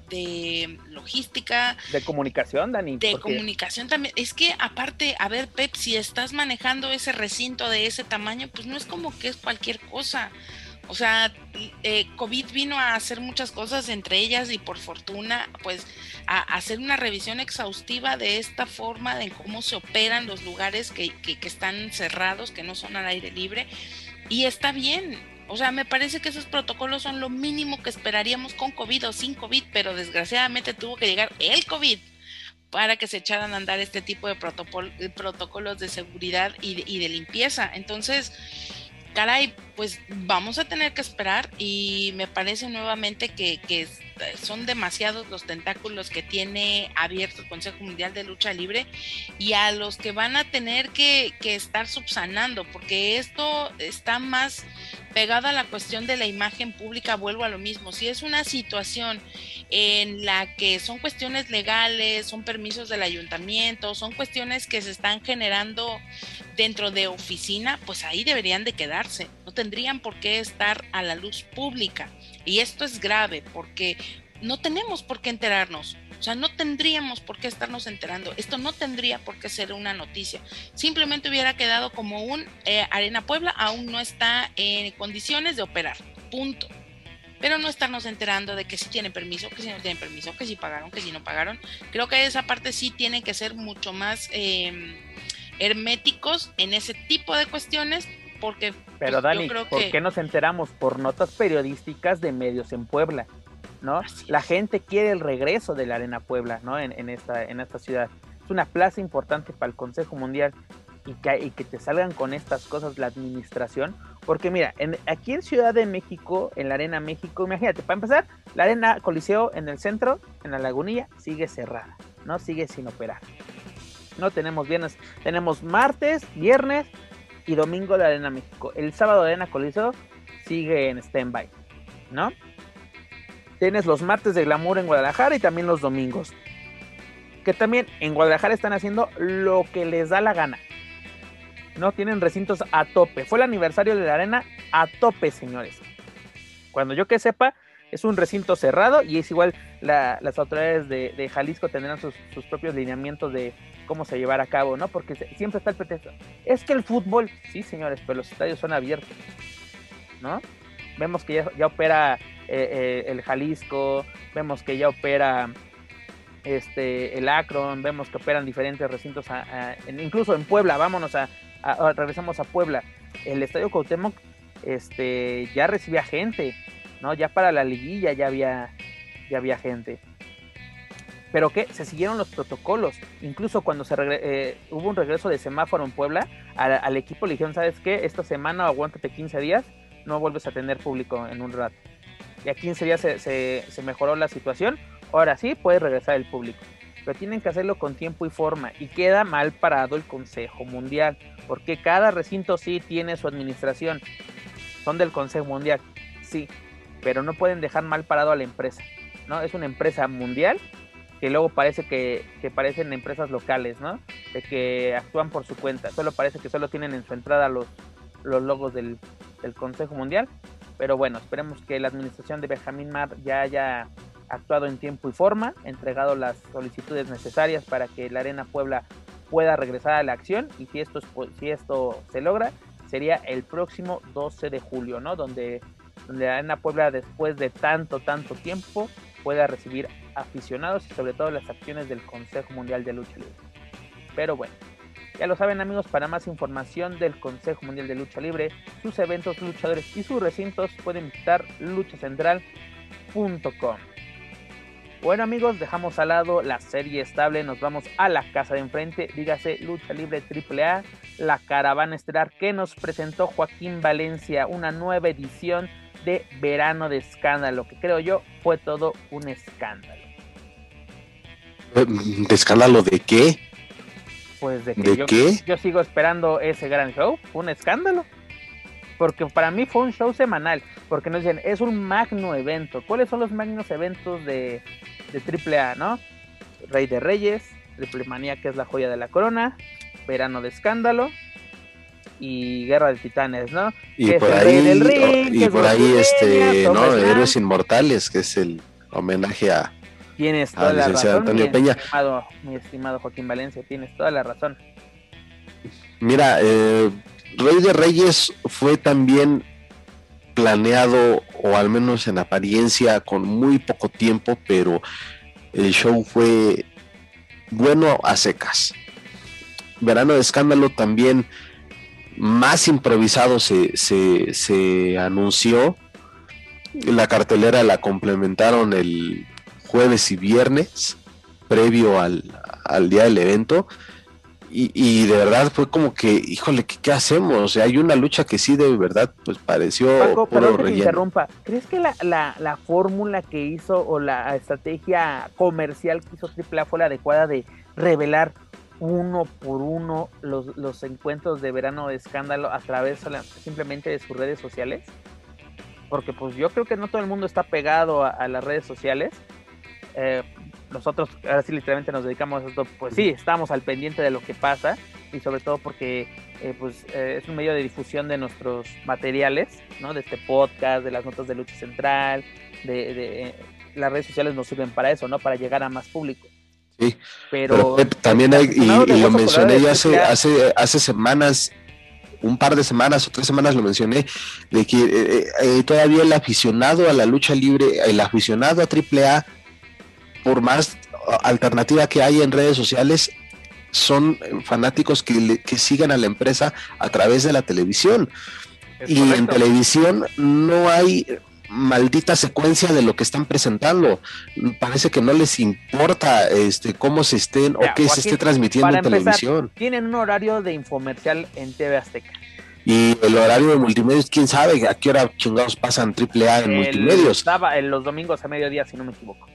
logística. De comunicación, Dani. De comunicación también. Es que aparte, a ver, Pep, si estás manejando ese recinto de ese tamaño, pues no es como que es cualquier cosa. O sea, eh, COVID vino a hacer muchas cosas, entre ellas y por fortuna, pues a, hacer una revisión exhaustiva de esta forma de cómo se operan los lugares que, que, que están cerrados, que no son al aire libre. Y está bien, o sea, me parece que esos protocolos son lo mínimo que esperaríamos con COVID o sin COVID, pero desgraciadamente tuvo que llegar el COVID para que se echaran a andar este tipo de protocolos de seguridad y y de limpieza. Entonces, caray, pues vamos a tener que esperar y me parece nuevamente que, son demasiados los tentáculos que tiene abierto el Consejo Mundial de Lucha Libre y a los que van a tener que, que estar subsanando, porque esto está más pegado a la cuestión de la imagen pública, vuelvo a lo mismo, si es una situación en la que son cuestiones legales, son permisos del ayuntamiento, son cuestiones que se están generando dentro de oficina, pues ahí deberían de quedarse, no tendrían por qué estar a la luz pública. Y esto es grave porque no tenemos por qué enterarnos. O sea, no tendríamos por qué estarnos enterando. Esto no tendría por qué ser una noticia. Simplemente hubiera quedado como un eh, Arena Puebla aún no está en condiciones de operar. Punto pero no estarnos enterando de que si tienen permiso, que si no tienen permiso, que si pagaron, que si no pagaron. Creo que esa parte sí tiene que ser mucho más em, herméticos en ese tipo de cuestiones, porque... Pero pues, Dani, ¿por qué nos enteramos? Por notas periodísticas de medios en Puebla, ¿no? la gente quiere el regreso de la Arena Puebla, ¿no? En, esta, en esta ciudad. Es una plaza importante para el Consejo Mundial y que, y que te salgan con estas cosas la administración porque mira, en, aquí en Ciudad de México, en la Arena México, imagínate, para empezar, la Arena Coliseo en el centro, en la lagunilla, sigue cerrada, ¿no? Sigue sin operar. No tenemos viernes, tenemos martes, viernes y domingo la Arena México. El sábado la Arena Coliseo sigue en stand-by, ¿no? Tienes los martes de glamour en Guadalajara y también los domingos. Que también en Guadalajara están haciendo lo que les da la gana. ¿no? Tienen recintos a tope. Fue el aniversario de la arena a tope, señores. Cuando yo que sepa, es un recinto cerrado y es igual las autoridades de, Jalisco tendrán sus, propios lineamientos de cómo se llevará a cabo, ¿no? Porque siempre está el pretexto. Es que el fútbol, sí, señores, pero los estadios son abiertos, ¿no? Vemos que ya, opera eh, eh, el Jalisco, vemos que ya opera este el Akron, vemos que operan diferentes recintos, incluso en Puebla, vámonos a, regresamos a Puebla, el Estadio Cuauhtémoc este, ya recibía gente, ¿no? Ya para la liguilla ya había, ya había gente. Pero que se siguieron los protocolos. Incluso cuando se eh, hubo un regreso de semáforo en Puebla, al, equipo le dijeron, ¿sabes qué? Esta semana aguántate 15 días, no vuelves a tener público en un rato. Y a 15 días se, se mejoró la situación, ahora sí puede regresar el público pero tienen que hacerlo con tiempo y forma. Y queda mal parado el Consejo Mundial, porque cada recinto sí tiene su administración. Son del Consejo Mundial, sí, pero no pueden dejar mal parado a la empresa. ¿no? Es una empresa mundial que luego parece que, parecen empresas locales, ¿no? De que actúan por su cuenta. Solo parece que solo tienen en su entrada los, los logos del, del Consejo Mundial. Pero bueno, esperemos que la administración de Benjamín Mar ya haya actuado en tiempo y forma, entregado las solicitudes necesarias para que la Arena Puebla pueda regresar a la acción y si esto, si esto se logra, sería el próximo 12 de julio, ¿no? Donde, donde la Arena Puebla después de tanto, tanto tiempo pueda recibir aficionados y sobre todo las acciones del Consejo Mundial de Lucha Libre. Pero bueno, ya lo saben amigos, para más información del Consejo Mundial de Lucha Libre, sus eventos, luchadores y sus recintos pueden visitar luchacentral.com. Bueno amigos, dejamos al lado la serie estable, nos vamos a la casa de enfrente, dígase Lucha Libre AAA, la caravana estelar que nos presentó Joaquín Valencia, una nueva edición de Verano de Escándalo, que creo yo fue todo un escándalo. ¿De escándalo de qué? Pues de que yo, yo sigo esperando ese gran show, un escándalo. Porque para mí fue un show semanal, porque nos dicen, es un magno evento. ¿Cuáles son los magnos eventos de, de AAA, no? Rey de Reyes, Triple Manía, que es la joya de la corona, Verano de Escándalo, y Guerra de Titanes, ¿no? Y por ahí, y por ahí este, ¿no? Héroes Inmortales, que es el homenaje a, Tienes toda la razón, mi Estimado, mi estimado Joaquín Valencia, tienes toda la razón. Mira, eh, Rey de Reyes fue también planeado, o al menos en apariencia, con muy poco tiempo, pero el show fue bueno a secas. Verano de Escándalo también más improvisado se, se, se anunció. La cartelera la complementaron el jueves y viernes, previo al, día del evento. Y, de verdad fue como que, híjole, ¿qué, hacemos? O sea, hay una lucha que sí de verdad, pues pareció. Paco, perdón que interrumpa. ¿Crees que la, la, la, fórmula que hizo o la estrategia comercial que hizo AAA fue la adecuada de revelar uno por uno los, los encuentros de verano de escándalo a través simplemente de sus redes sociales? Porque pues yo creo que no todo el mundo está pegado a las redes sociales eh, nosotros ahora sí literalmente nos dedicamos a esto, pues sí, estamos al pendiente de lo que pasa y sobre todo porque eh, pues eh, es un medio de difusión de nuestros materiales, ¿no? De este podcast, de las notas de lucha central, de, las redes sociales nos sirven para eso, ¿no? Para llegar a más público. Sí, pero, también hay, y, lo mencioné ya hace, hace, hace semanas, un par de semanas o tres semanas lo mencioné, de que todavía el aficionado a la lucha libre, el aficionado a AAA, por más alternativa que hay en redes sociales, son fanáticos que, que sigan a la empresa a través de la televisión. y en televisión no hay maldita secuencia de lo que están presentando. Parece que no les importa este cómo se estén o qué se esté transmitiendo en televisión. Tienen un horario de infomercial en TV Azteca. Y el horario de multimedios, quién sabe a qué hora chingados pasan AAA en multimedios. Estaba en los domingos a mediodía, si no me equivoco.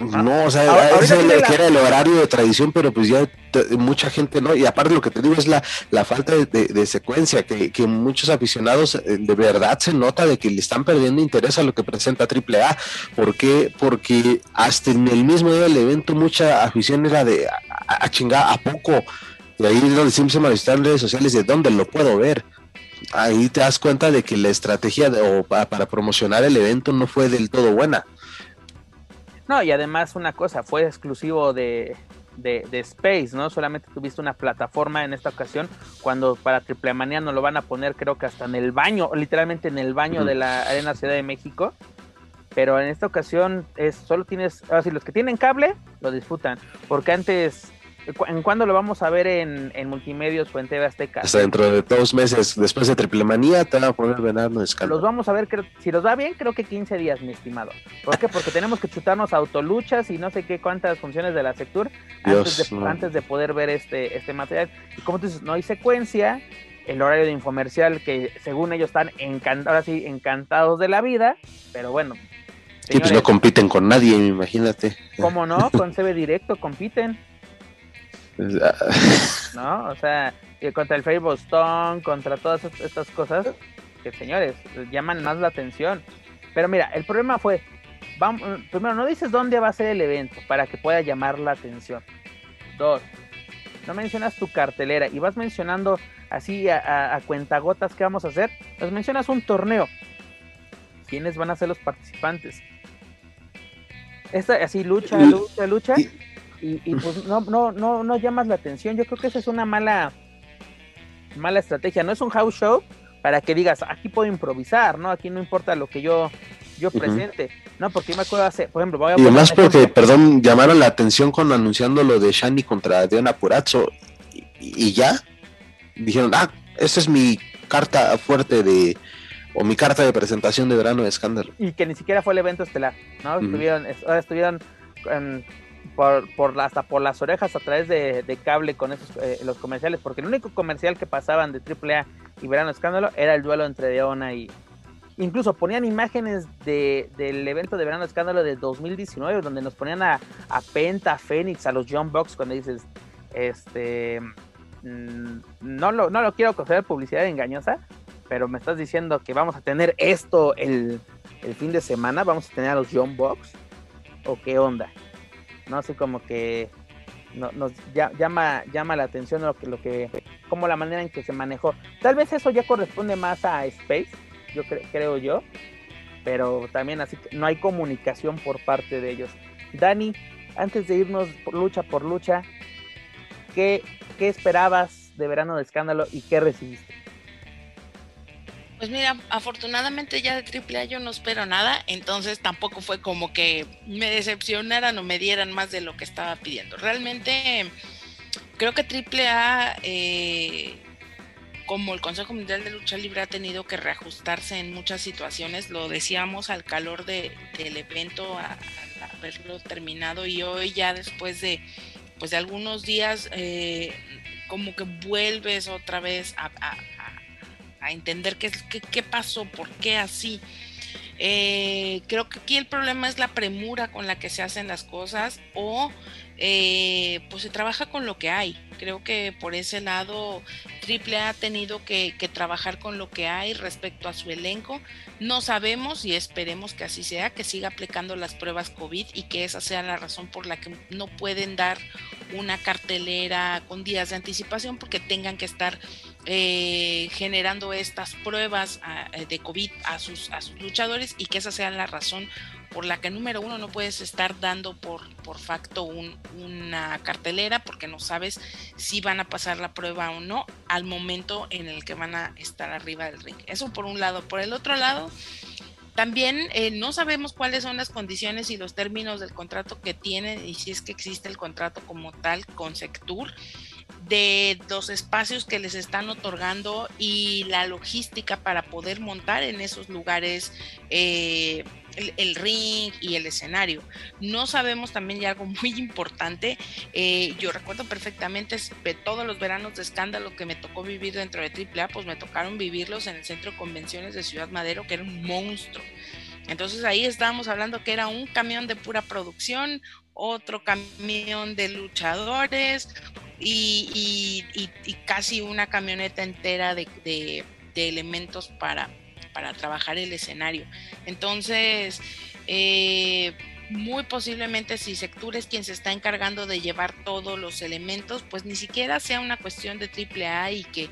No, o sea, ese era el horario de tradición, pero pues ya mucha gente no. Y aparte lo que te digo es la, la falta de, secuencia, que, que, muchos aficionados eh, de verdad se nota de que le están perdiendo interés a lo que presenta AAA. ¿Por qué? Porque hasta en el mismo día del evento mucha afición era de a, chingar a poco. Y ahí es donde siempre se en redes sociales de dónde lo puedo ver ahí te das cuenta de que la estrategia o para promocionar el evento no fue del todo buena. No, y además una cosa, fue exclusivo de, de, Space, ¿no? Solamente tuviste una plataforma en esta ocasión, cuando para Triple Manía nos lo van a poner creo que hasta en el baño, literalmente en el baño de la Arena Ciudad de México. Pero en esta ocasión es solo tienes, ahora sí, los que tienen cable lo disfrutan, porque antes ¿En cuándo lo vamos a ver en, en Multimedios o en TV Azteca? Hasta dentro de dos meses, después de Triple Manía, te van a poner Venado Los vamos a ver, si los va bien, creo que 15 días, mi estimado. ¿Por qué? Porque tenemos que chutarnos autoluchas y no sé qué cuántas funciones de la Sectur antes, de, antes de poder ver este, este material. Y como tú dices, no hay secuencia, el horario de infomercial que según ellos están encantados, sí, encantados de la vida, pero bueno. Sí, pues no compiten con nadie, imagínate. ¿Cómo no? Con CB Directo compiten. [LAUGHS] ¿No? O sea, contra el Facebook Stone, contra todas estas cosas que, señores, llaman más la atención. Pero mira, el problema fue, vamos, primero, no dices dónde va a ser el evento para que pueda llamar la atención. Dos, no mencionas tu cartelera y vas mencionando así a, a, cuentagotas qué vamos a hacer. Nos mencionas un torneo. ¿Quiénes van a ser los participantes? Esta, así lucha, lucha, lucha. Y, y, pues no, no, no, no llamas la atención. Yo creo que esa es una mala, mala estrategia. No es un house show para que digas, aquí puedo improvisar, ¿no? Aquí no importa lo que yo, yo presente. No, porque yo me acuerdo hace, por ejemplo, voy a Y además porque, perdón, llamaron la atención cuando anunciando lo de Shani contra Diana Purazzo y, y ya dijeron, ah, esa es mi carta fuerte de, o mi carta de presentación de verano de escándalo. Y que ni siquiera fue el evento estelar, ¿no? Estuvieron, ahora estuvieron um, por, por, hasta por las orejas a través de, de cable con esos eh, los comerciales, porque el único comercial que pasaban de AAA y verano escándalo era el duelo entre Deona y, incluso ponían imágenes de, del evento de verano escándalo de 2019 donde nos ponían a, a Penta, a Phoenix, a los John Box cuando dices este mmm, no lo, no lo quiero considerar publicidad engañosa pero me estás diciendo que vamos a tener esto el, el fin de semana vamos a tener a los John Box o qué onda no sé como que no, nos llama llama la atención lo que lo que como la manera en que se manejó tal vez eso ya corresponde más a Space yo cre creo yo, pero también así que no hay comunicación por parte de ellos. Dani, antes de irnos por lucha por lucha, ¿qué, qué esperabas de verano de escándalo y qué recibiste? Pues mira, afortunadamente ya de AAA yo no espero nada, entonces tampoco fue como que me decepcionaran o me dieran más de lo que estaba pidiendo. Realmente creo que AAA eh, como el Consejo Mundial de Lucha Libre ha tenido que reajustarse en muchas situaciones, lo decíamos al calor de, del evento, a, a, haberlo terminado y hoy ya después de, pues de algunos días, eh, como que vuelves otra vez a, a, a entender qué, qué, pasó, por qué así. Eh, creo que aquí el problema es la premura con la que se hacen las cosas o eh, pues se trabaja con lo que hay. Creo que por ese lado Triple ha tenido que, trabajar con lo que hay respecto a su elenco. No sabemos y esperemos que así sea, que siga aplicando las pruebas COVID y que esa sea la razón por la que no pueden dar una cartelera con días de anticipación porque tengan que estar eh, generando estas pruebas a, de COVID a sus, a sus luchadores y que esa sea la razón por la que número uno no puedes estar dando por, por facto un, una cartelera porque no sabes si van a pasar la prueba o no al momento en el que van a estar arriba del ring. Eso por un lado. Por el otro lado, también eh, no sabemos cuáles son las condiciones y los términos del contrato que tiene y si es que existe el contrato como tal con Sectur de los espacios que les están otorgando y la logística para poder montar en esos lugares eh, el, ring y el escenario. No sabemos también algo [LAUGHS] muy importante. Eh, yo recuerdo perfectamente de todos los veranos de escándalo que me tocó vivir dentro de AAA, pues me tocaron vivirlos en el centro de convenciones de Ciudad Madero, que era un monstruo. Entonces ahí estábamos hablando que era un camión de pura producción, otro camión de luchadores y, casi una camioneta entera de, elementos para, para trabajar el escenario. Entonces, eh, muy posiblemente si Sectur es quien se está encargando de llevar todos los elementos, pues ni siquiera sea una cuestión de AAA y que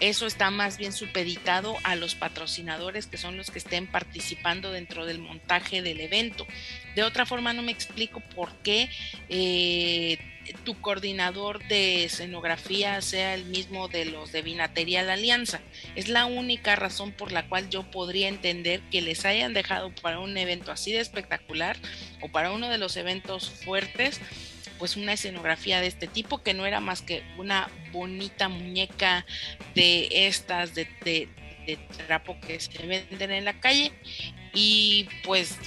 eso está más bien supeditado a los patrocinadores que son los que estén participando dentro del montaje del evento. De otra forma no me explico por qué eh, tu coordinador de escenografía sea el mismo de los de Binaterial Alianza. Es la única razón por la cual yo podría entender que les hayan dejado para un evento así de espectacular o para uno de los eventos fuertes pues una escenografía de este tipo que no era más que una bonita muñeca de estas de, de, de trapo que se venden en la calle y pues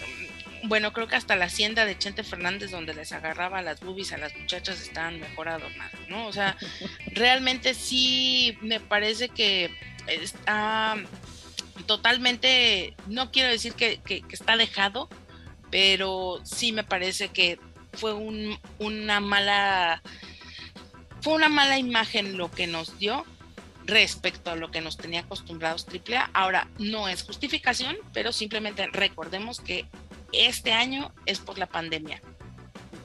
bueno, creo que hasta la hacienda de Chente Fernández, donde les agarraba las boobies a las muchachas, estaban mejor adornadas, ¿no? O sea, [LAUGHS] realmente sí me parece que está totalmente, no quiero decir que, que, que está dejado, pero sí me parece que fue un, una mala, fue una mala imagen lo que nos dio respecto a lo que nos tenía acostumbrados AAA. Ahora, no es justificación, pero simplemente recordemos que este año es por la pandemia.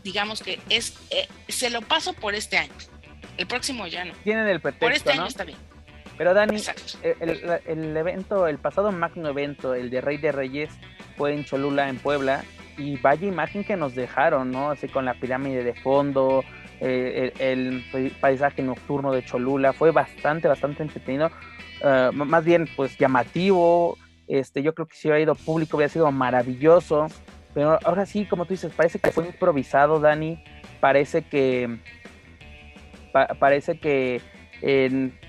Digamos que es eh, se lo paso por este año. El próximo ya no. Tienen el pretexto, Por este ¿no? año está bien. Pero Dani, el, el, el, evento, el pasado magno evento, el de Rey de Reyes, fue en Cholula, en Puebla, y vaya imagen que nos dejaron, ¿no? Así con la pirámide de fondo, eh, el, paisaje nocturno de Cholula, fue bastante, bastante entretenido, uh, más bien pues llamativo, este, yo creo que si hubiera ido público hubiera sido maravilloso, pero ahora sí, como tú dices, parece que fue improvisado, Dani, parece que, parece que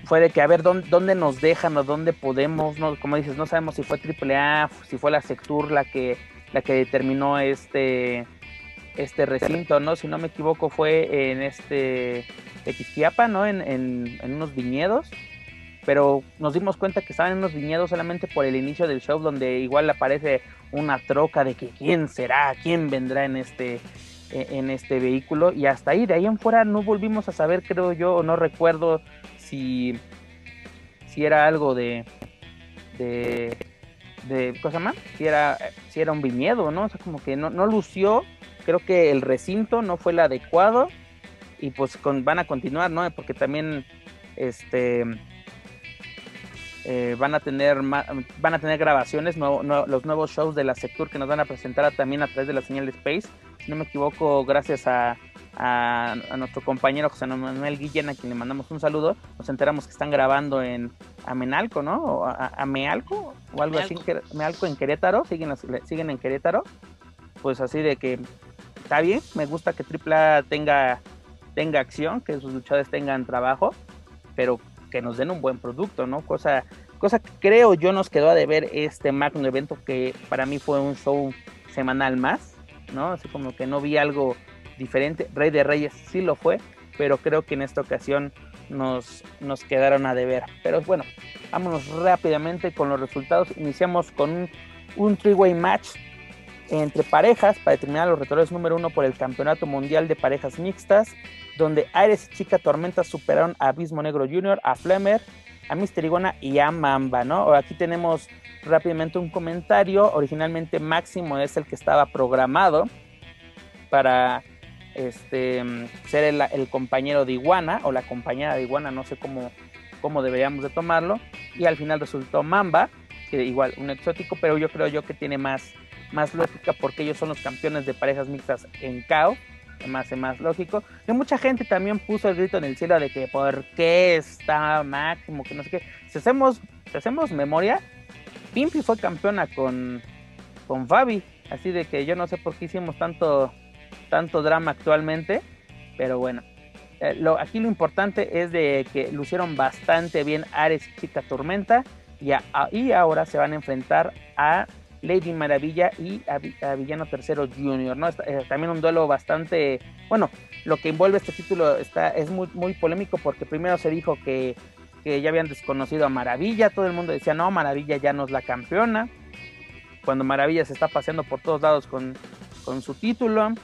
fue de que a ver dónde, dónde, nos dejan o dónde podemos, no, como dices, no sabemos si fue AAA, si fue la Sectur la que, la que determinó este este recinto, ¿no? Si no me equivoco, fue en este Tequisquiapa, ¿no? En, en, unos viñedos. Pero nos dimos cuenta que estaban en unos viñedos solamente por el inicio del show, donde igual aparece una troca de que quién será, quién vendrá en este, e, en este vehículo. Y hasta ahí, de ahí en fuera, no volvimos a saber, creo yo, o no recuerdo si, si era algo de, de, de cosa más, si era, si era un viñedo, ¿no? O sea, como que no, no lució creo que el recinto no fue el adecuado y pues con, van a continuar, ¿no? Porque también este eh, van a tener van a tener grabaciones, los nuevos shows de la Sector que nos van a presentar también a través de la señal de Space. Si no me equivoco, gracias a, a, nuestro compañero José Manuel Guillén, a quien le mandamos un saludo, nos enteramos que están grabando en Amenalco, ¿no? O a, Mealco, o algo así, Mealco en Querétaro, siguen, siguen en Querétaro. Pues así de que está bien, me gusta que AAA tenga, tenga acción, que sus luchadores tengan trabajo, pero que nos den un buen producto, ¿no? Cosa, cosa que creo yo nos quedó a deber este magno evento que para mí fue un show semanal más, ¿no? Así como que no vi algo diferente. Rey de Reyes sí lo fue, pero creo que en esta ocasión nos, nos quedaron a deber. Pero bueno, vámonos rápidamente con los resultados. Iniciamos con un, un three-way match entre parejas para determinar los retadores número uno por el Campeonato Mundial de Parejas Mixtas, donde Ares y Chica Tormenta superaron a Abismo Negro Jr., a Flemmer, a Mister Iguana y a Mamba, ¿no? Aquí tenemos rápidamente un comentario. Originalmente Máximo es el que estaba programado para este, ser el, compañero de Iguana o la compañera de Iguana, no sé cómo, cómo deberíamos de tomarlo. Y al final resultó Mamba, que igual un exótico, pero yo creo yo que tiene más más lógica porque ellos son los campeones de parejas mixtas en KO. Más más lógico. Y mucha gente también puso el grito en el cielo de que por qué está máximo, que no sé qué. Si hacemos, si hacemos memoria, Pimpi fue campeona con, con Fabi. Así de que yo no sé por qué hicimos tanto, tanto drama actualmente. Pero bueno. Eh, aquí lo importante es de que lucieron bastante bien Ares y Chica Tormenta. Y, y ahora se van a enfrentar a Lady Maravilla y a, Villano Tercero Junior, ¿no? Eh, también un duelo bastante, bueno, lo que envuelve este título está, es muy, polémico porque primero se dijo que, ya habían desconocido a Maravilla, todo el mundo decía, no, Maravilla ya no es la campeona, cuando Maravilla se está paseando por todos lados con su título,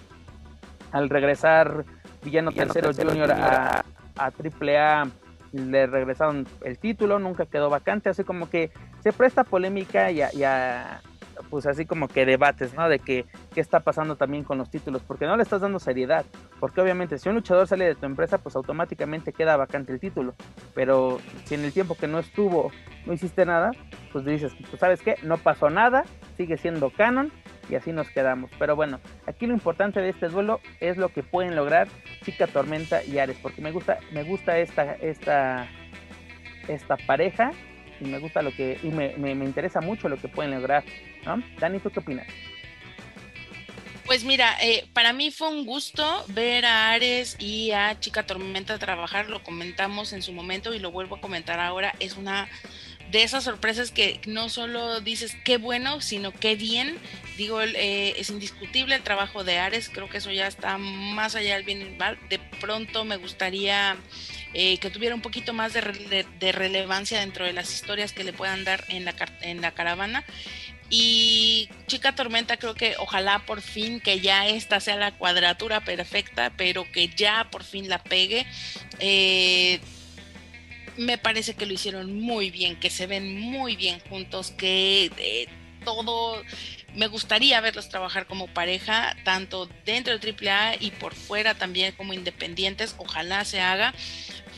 al regresar Villano, Tercero, Junior a, a AAA le regresaron el título, nunca quedó vacante, así como que se presta polémica y a, pues así como que debates, ¿no? De que qué está pasando también con los títulos, porque no le estás dando seriedad, porque obviamente si un luchador sale de tu empresa, pues automáticamente queda vacante el título, pero si en el tiempo que no estuvo no hiciste nada, pues dices, pues sabes qué, no pasó nada, sigue siendo canon y así nos quedamos. Pero bueno, aquí lo importante de este duelo es lo que pueden lograr Chica Tormenta y Ares, porque me gusta, me gusta esta, esta, esta pareja y me gusta lo que, y me, me, interesa mucho lo que pueden lograr. ¿no? Dani, ¿tú qué opinas? Pues mira, eh, para mí fue un gusto ver a Ares y a Chica Tormenta trabajar, lo comentamos en su momento y lo vuelvo a comentar ahora, es una de esas sorpresas que no solo dices qué bueno, sino qué bien. Digo, eh, es indiscutible el trabajo de Ares, creo que eso ya está más allá del bien y mal. De pronto me gustaría eh, que tuviera un poquito más de, relevancia dentro de las historias que le puedan dar en la, en la caravana. Y Chica Tormenta creo que ojalá por fin que ya esta sea la cuadratura perfecta, pero que ya por fin la pegue. Eh, me parece que lo hicieron muy bien, que se ven muy bien juntos, que eh, todo me gustaría verlos trabajar como pareja, tanto dentro de AAA y por fuera también como independientes. Ojalá se haga.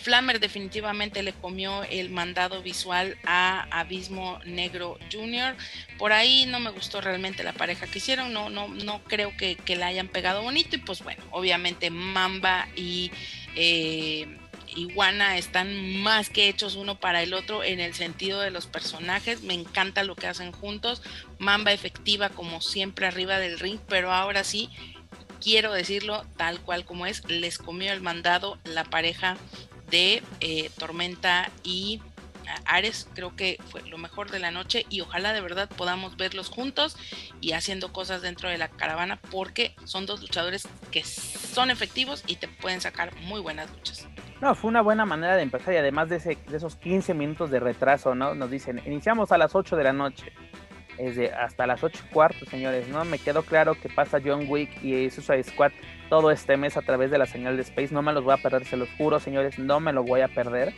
Flammer definitivamente le comió el mandado visual a Abismo Negro Jr. Por ahí no me gustó realmente la pareja que hicieron, no, no, no creo que, la hayan pegado bonito. Y pues bueno, obviamente Mamba y eh, Iguana están más que hechos uno para el otro en el sentido de los personajes. Me encanta lo que hacen juntos. Mamba efectiva como siempre arriba del ring, pero ahora sí quiero decirlo tal cual como es, les comió el mandado la pareja de eh, Tormenta y Ares, creo que fue lo mejor de la noche y ojalá de verdad podamos verlos juntos y haciendo cosas dentro de la caravana porque son dos luchadores que son efectivos y te pueden sacar muy buenas luchas. No, fue una buena manera de empezar y además de, de esos 15 minutos de retraso, ¿no? Nos dicen, iniciamos a las 8 de la noche. Es de hasta las 8 y cuarto, señores, ¿no? Me quedó claro que pasa John Wick y Suicide Squad todo este mes a través de la señal de Space. No me los voy a perder, se los juro, señores, no me lo voy a perder.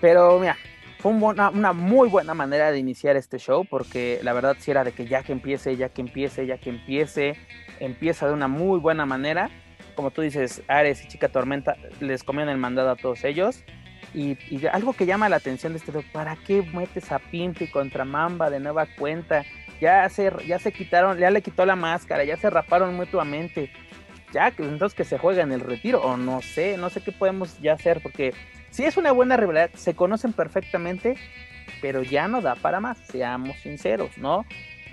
Pero mira, fue una, muy buena manera de iniciar este show porque la verdad sí era de que ya que empiece, ya que empiece, ya que empiece, empieza de una muy buena manera como tú dices, Ares y Chica Tormenta les comían el mandado a todos ellos. Y, algo que llama la atención de este ¿para qué metes a Pimpi contra Mamba de nueva cuenta? Ya se, ya se quitaron, ya le quitó la máscara, ya se raparon mutuamente. Ya, entonces que se juega en el retiro, o no sé, no sé qué podemos ya hacer, porque si es una buena rivalidad, se conocen perfectamente, pero ya no da para más, seamos sinceros, ¿no?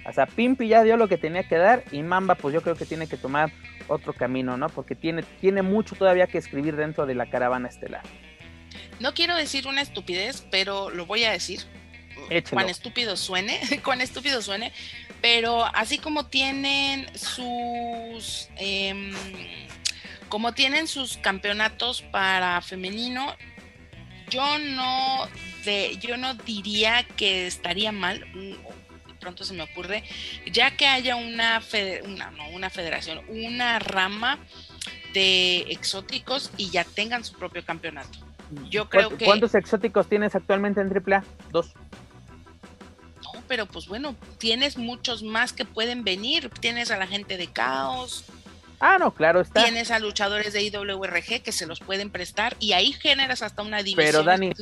O sea, Pimpi ya dio lo que tenía que dar y Mamba pues yo creo que tiene que tomar otro camino, ¿no? Porque tiene, tiene mucho todavía que escribir dentro de la caravana estelar. No quiero decir una estupidez, pero lo voy a decir. Cuán estúpido suene, [LAUGHS] cuán estúpido suene, pero así como tienen sus em, como tienen sus campeonatos para femenino, yo no de, yo no diría que estaría mal pronto se me ocurre, ya que haya una, una, no, una federación, una rama de exóticos y ya tengan su propio campeonato. Yo creo que... ¿Cuántos exóticos tienes actualmente en AAA? Dos. Pero pues bueno, tienes muchos más que pueden venir. Tienes a la gente de Caos, Ah, no, claro está. Tienes a luchadores de IWRG que se los pueden prestar y ahí generas hasta una división Pero Dani,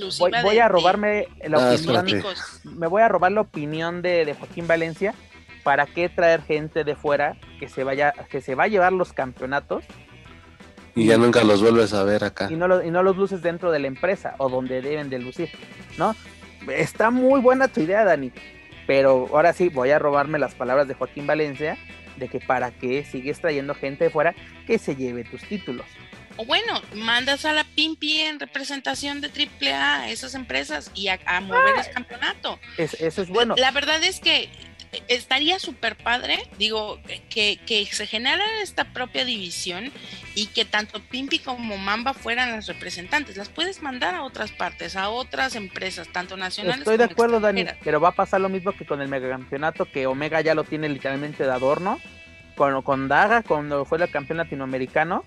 voy, a robarme la ah, opinión. Me voy a robar la opinión de, Joaquín Valencia. ¿Para qué traer gente de fuera que se vaya, que se va a llevar los campeonatos? Y ya nunca los vuelves a ver acá. Y no, y no los luces dentro de la empresa o donde deben de lucir, ¿no? Está muy buena tu idea, Dani. Pero ahora sí, voy a robarme las palabras de Joaquín Valencia de que para qué sigues trayendo gente de fuera que se lleve tus títulos. O bueno, mandas a la Pimpi en representación de AAA a esas empresas y a, mover el campeonato. eso es bueno. La verdad es que estaría súper padre, digo, que, que, se generara esta propia división y que tanto Pimpi como Mamba fueran las representantes. Las puedes mandar a otras partes, a otras empresas, tanto nacionales Estoy de acuerdo, Dani, pero va a pasar lo mismo que con el megacampeonato, que Omega ya lo tiene literalmente de adorno. Con, con Daga, cuando fue el campeón latinoamericano,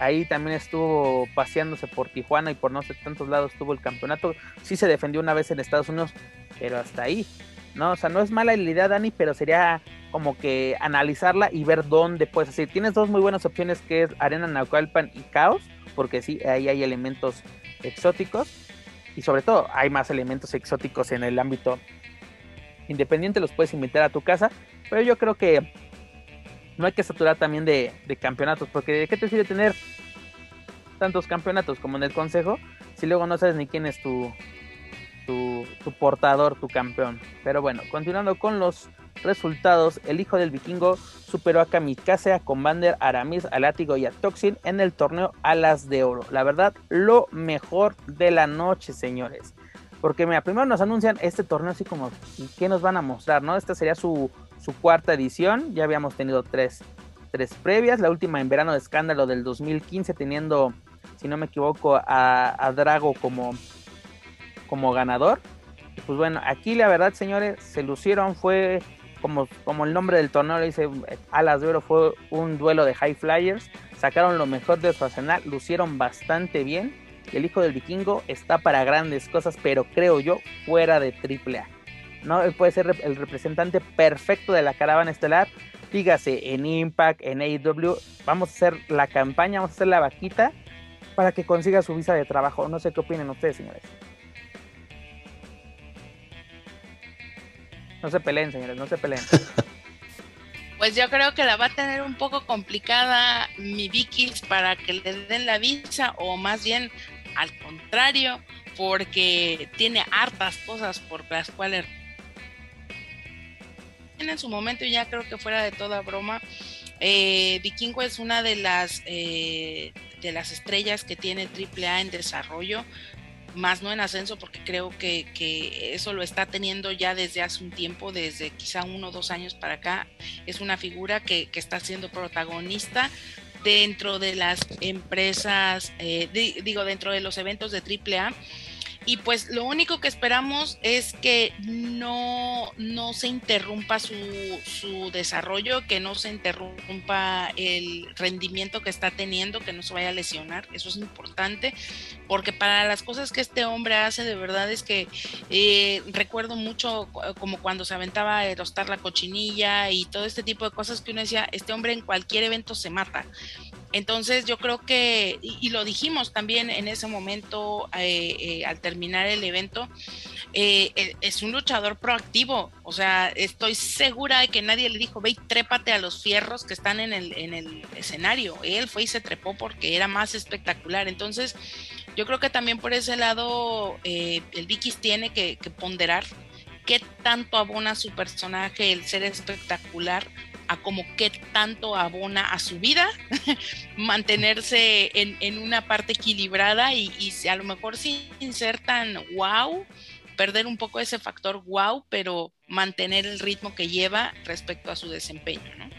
ahí también estuvo paseándose por Tijuana y por no sé tantos lados estuvo el campeonato. Sí se defendió una vez en Estados Unidos, pero hasta ahí. ¿No? O sea, no es mala la idea, Dani, pero sería como que analizarla y ver dónde puedes hacer. Tienes dos muy buenas opciones que es Arena Naucalpan y Caos, porque sí, ahí hay elementos exóticos y sobre todo hay más elementos exóticos en el ámbito independiente, los puedes invitar a tu casa, pero yo creo que no hay que saturar también de, de campeonatos, porque ¿de qué te sirve tener tantos campeonatos como en el consejo si luego no sabes ni quién es tu, tu, portador, tu campeón. Pero bueno, continuando con los resultados, el hijo del vikingo superó a Kamikaze, a Commander, a Aramis, a Látigo y a Toxin en el torneo Alas de Oro. La verdad, lo mejor de la noche, señores. Porque mira, primero nos anuncian este torneo así como, ¿y qué nos van a mostrar? ¿No? Esta sería su, cuarta edición, ya habíamos tenido tres, tres previas, la última en verano de escándalo del 2015 teniendo, si no me equivoco, a Drago como como ganador. pues bueno, aquí la verdad, señores, se lucieron, fue como, como el nombre del torneo dice, Alas de Oro fue un duelo de high flyers, sacaron lo mejor de su arsenal, lucieron bastante bien. El hijo del vikingo está para grandes cosas, pero creo yo, fuera de AAA. ¿no? Él puede ser el representante perfecto de la caravana estelar. Dígase en Impact, en AEW, vamos a hacer la campaña, vamos a hacer la vaquita para que consiga su visa de trabajo. No sé qué opinen ustedes, señores. No se peleen, señores, no se peleen. [LAUGHS] Pues yo creo que la va a tener un poco complicada mi Vikis para que le den la visa o más bien al contrario, porque tiene hartas cosas por las cuales en su momento ya creo que fuera de toda broma eh, Vikingo es una de las eh, de las estrellas que tiene AAA en desarrollo más no en ascenso, porque creo que, eso lo está teniendo ya desde hace un tiempo, desde quizá uno o dos años para acá. Es una figura que, está siendo protagonista dentro de las empresas, eh, digo, dentro de los eventos de AAA y pues lo único que esperamos es que no, no se interrumpa su, su, desarrollo, que no se interrumpa el rendimiento que está teniendo, que no se vaya a lesionar. Eso es importante, porque para las cosas que este hombre hace, de verdad es que eh, recuerdo mucho como cuando se aventaba a erostar la cochinilla y todo este tipo de cosas que uno decía, este hombre en cualquier evento se mata. Entonces yo creo que, y, lo dijimos también en ese momento eh, eh, al terminar el evento, eh, es un luchador proactivo, o sea, estoy segura de que nadie le dijo, ve y trépate a los fierros que están en el, en el escenario, él fue y se trepó porque era más espectacular, entonces yo creo que también por ese lado el Vikis tiene que ponderar qué tanto abona su personaje el ser espectacular a como qué tanto abona a su vida, [LAUGHS] mantenerse en, una parte equilibrada y, y, a lo mejor sin ser tan wow, perder un poco ese factor wow, pero mantener el ritmo que lleva respecto a su desempeño, ¿no?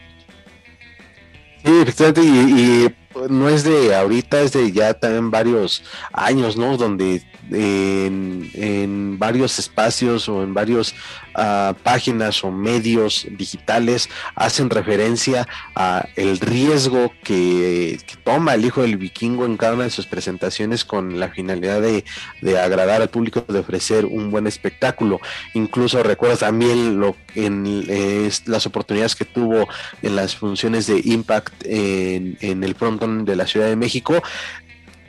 Sí, efectivamente, y, no es de ahorita, es de ya también varios años, ¿no? Donde en, varios espacios o en varias ah, páginas o medios digitales hacen referencia a el riesgo que, toma el hijo del vikingo en cada una de sus presentaciones con la finalidad de, agradar al público, de ofrecer un buen espectáculo. Incluso recuerdas también lo, en las oportunidades que tuvo en las funciones de Impact en, en el frontón de la Ciudad de México,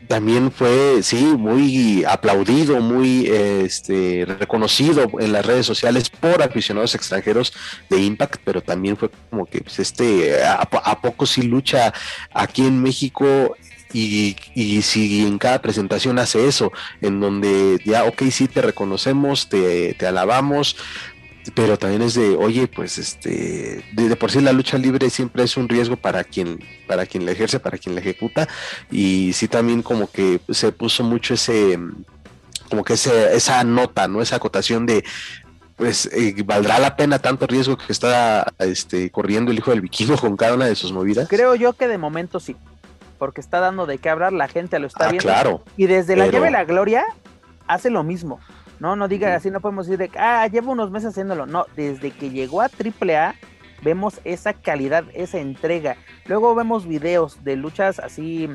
también fue, sí, muy aplaudido, muy este, reconocido en las redes sociales por aficionados extranjeros de Impact, pero también fue como que pues, este, a, poco sí lucha aquí en México y, y, si en cada presentación hace eso, en donde ya, ok, sí, te reconocemos, te, te alabamos, pero también es de, oye, pues este, de, por sí la lucha libre siempre es un riesgo para quien, para quien la ejerce, para quien la ejecuta, y sí también como que se puso mucho ese, como que ese, esa nota, ¿no? Esa acotación de, pues eh, valdrá la pena tanto riesgo que está este, corriendo el hijo del vikingo con cada una de sus movidas. Creo yo que de momento sí, porque está dando de qué hablar, la gente lo está ah, viendo. Claro. Y desde la llave la gloria hace lo mismo. No, no diga así, no podemos decir de ah, llevo unos meses haciéndolo. No, desde que llegó a AAA vemos esa calidad, esa entrega. Luego vemos videos de luchas así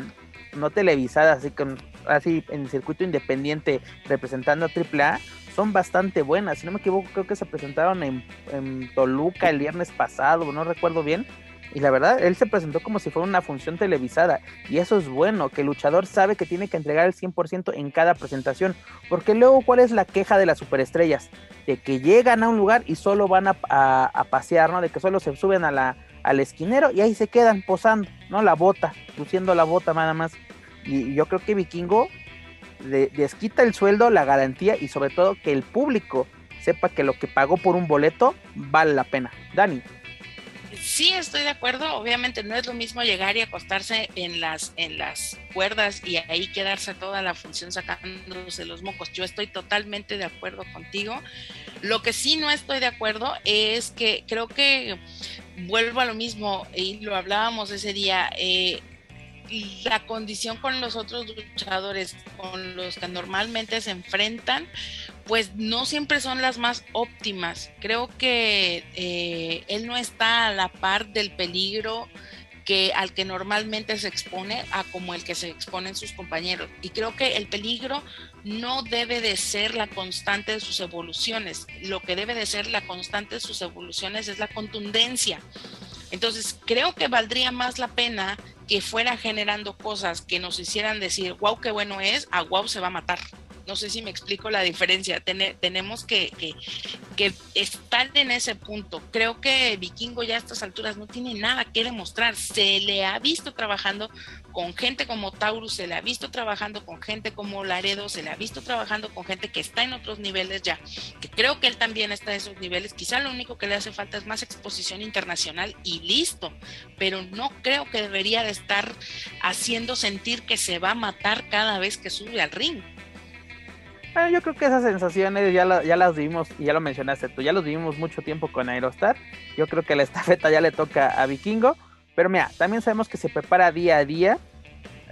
no televisadas, así con así en el circuito independiente representando a AAA, son bastante buenas. Si no me equivoco, creo que se presentaron en, en Toluca el viernes pasado, no recuerdo bien. Y la verdad, él se presentó como si fuera una función televisada. Y eso es bueno, que el luchador sabe que tiene que entregar el 100% en cada presentación. Porque luego, ¿cuál es la queja de las superestrellas? De que llegan a un lugar y solo van a, pasear, ¿no? De que solo se suben a la, al esquinero y ahí se quedan posando, ¿no? La bota, luciendo la bota nada más. Y yo creo que Vikingo desquita el sueldo, la garantía y sobre todo que el público sepa que lo que pagó por un boleto vale la pena. Dani sí estoy de acuerdo, obviamente no es lo mismo llegar y acostarse en las, en las cuerdas y ahí quedarse toda la función sacándose los mocos. Yo estoy totalmente de acuerdo contigo. Lo que sí no estoy de acuerdo es que creo que vuelvo a lo mismo y lo hablábamos ese día. Eh, la condición con los otros luchadores con los que normalmente se enfrentan, pues no siempre son las más óptimas. Creo que eh, él no está a la par del peligro que al que normalmente se expone a como el que se exponen sus compañeros. Y creo que el peligro no debe de ser la constante de sus evoluciones. Lo que debe de ser la constante de sus evoluciones es la contundencia Entonces, creo que valdría más la pena que fuera generando cosas que nos hicieran decir, wow, qué bueno es, a wow se va a matar. No sé si me explico la diferencia. tenemos que, estar en ese punto. Creo que Vikingo ya a estas alturas no tiene nada que demostrar. Se le ha visto trabajando con gente como Taurus, se le ha visto trabajando con gente como Laredo, se le ha visto trabajando con gente que está en otros niveles ya, que creo que él también está en esos niveles. Quizá lo único que le hace falta es más exposición internacional y listo, pero no creo que debería de estar haciendo sentir que se va a matar cada vez que sube al ring. Ah, yo creo que esas sensaciones ya, ya las vivimos, y ya lo mencionaste tú, ya los vivimos mucho tiempo con Aerostar. Yo creo que la [LAUGHS] estafeta ya le toca a Vikingo. Pero mira, también sabemos que se prepara día a día.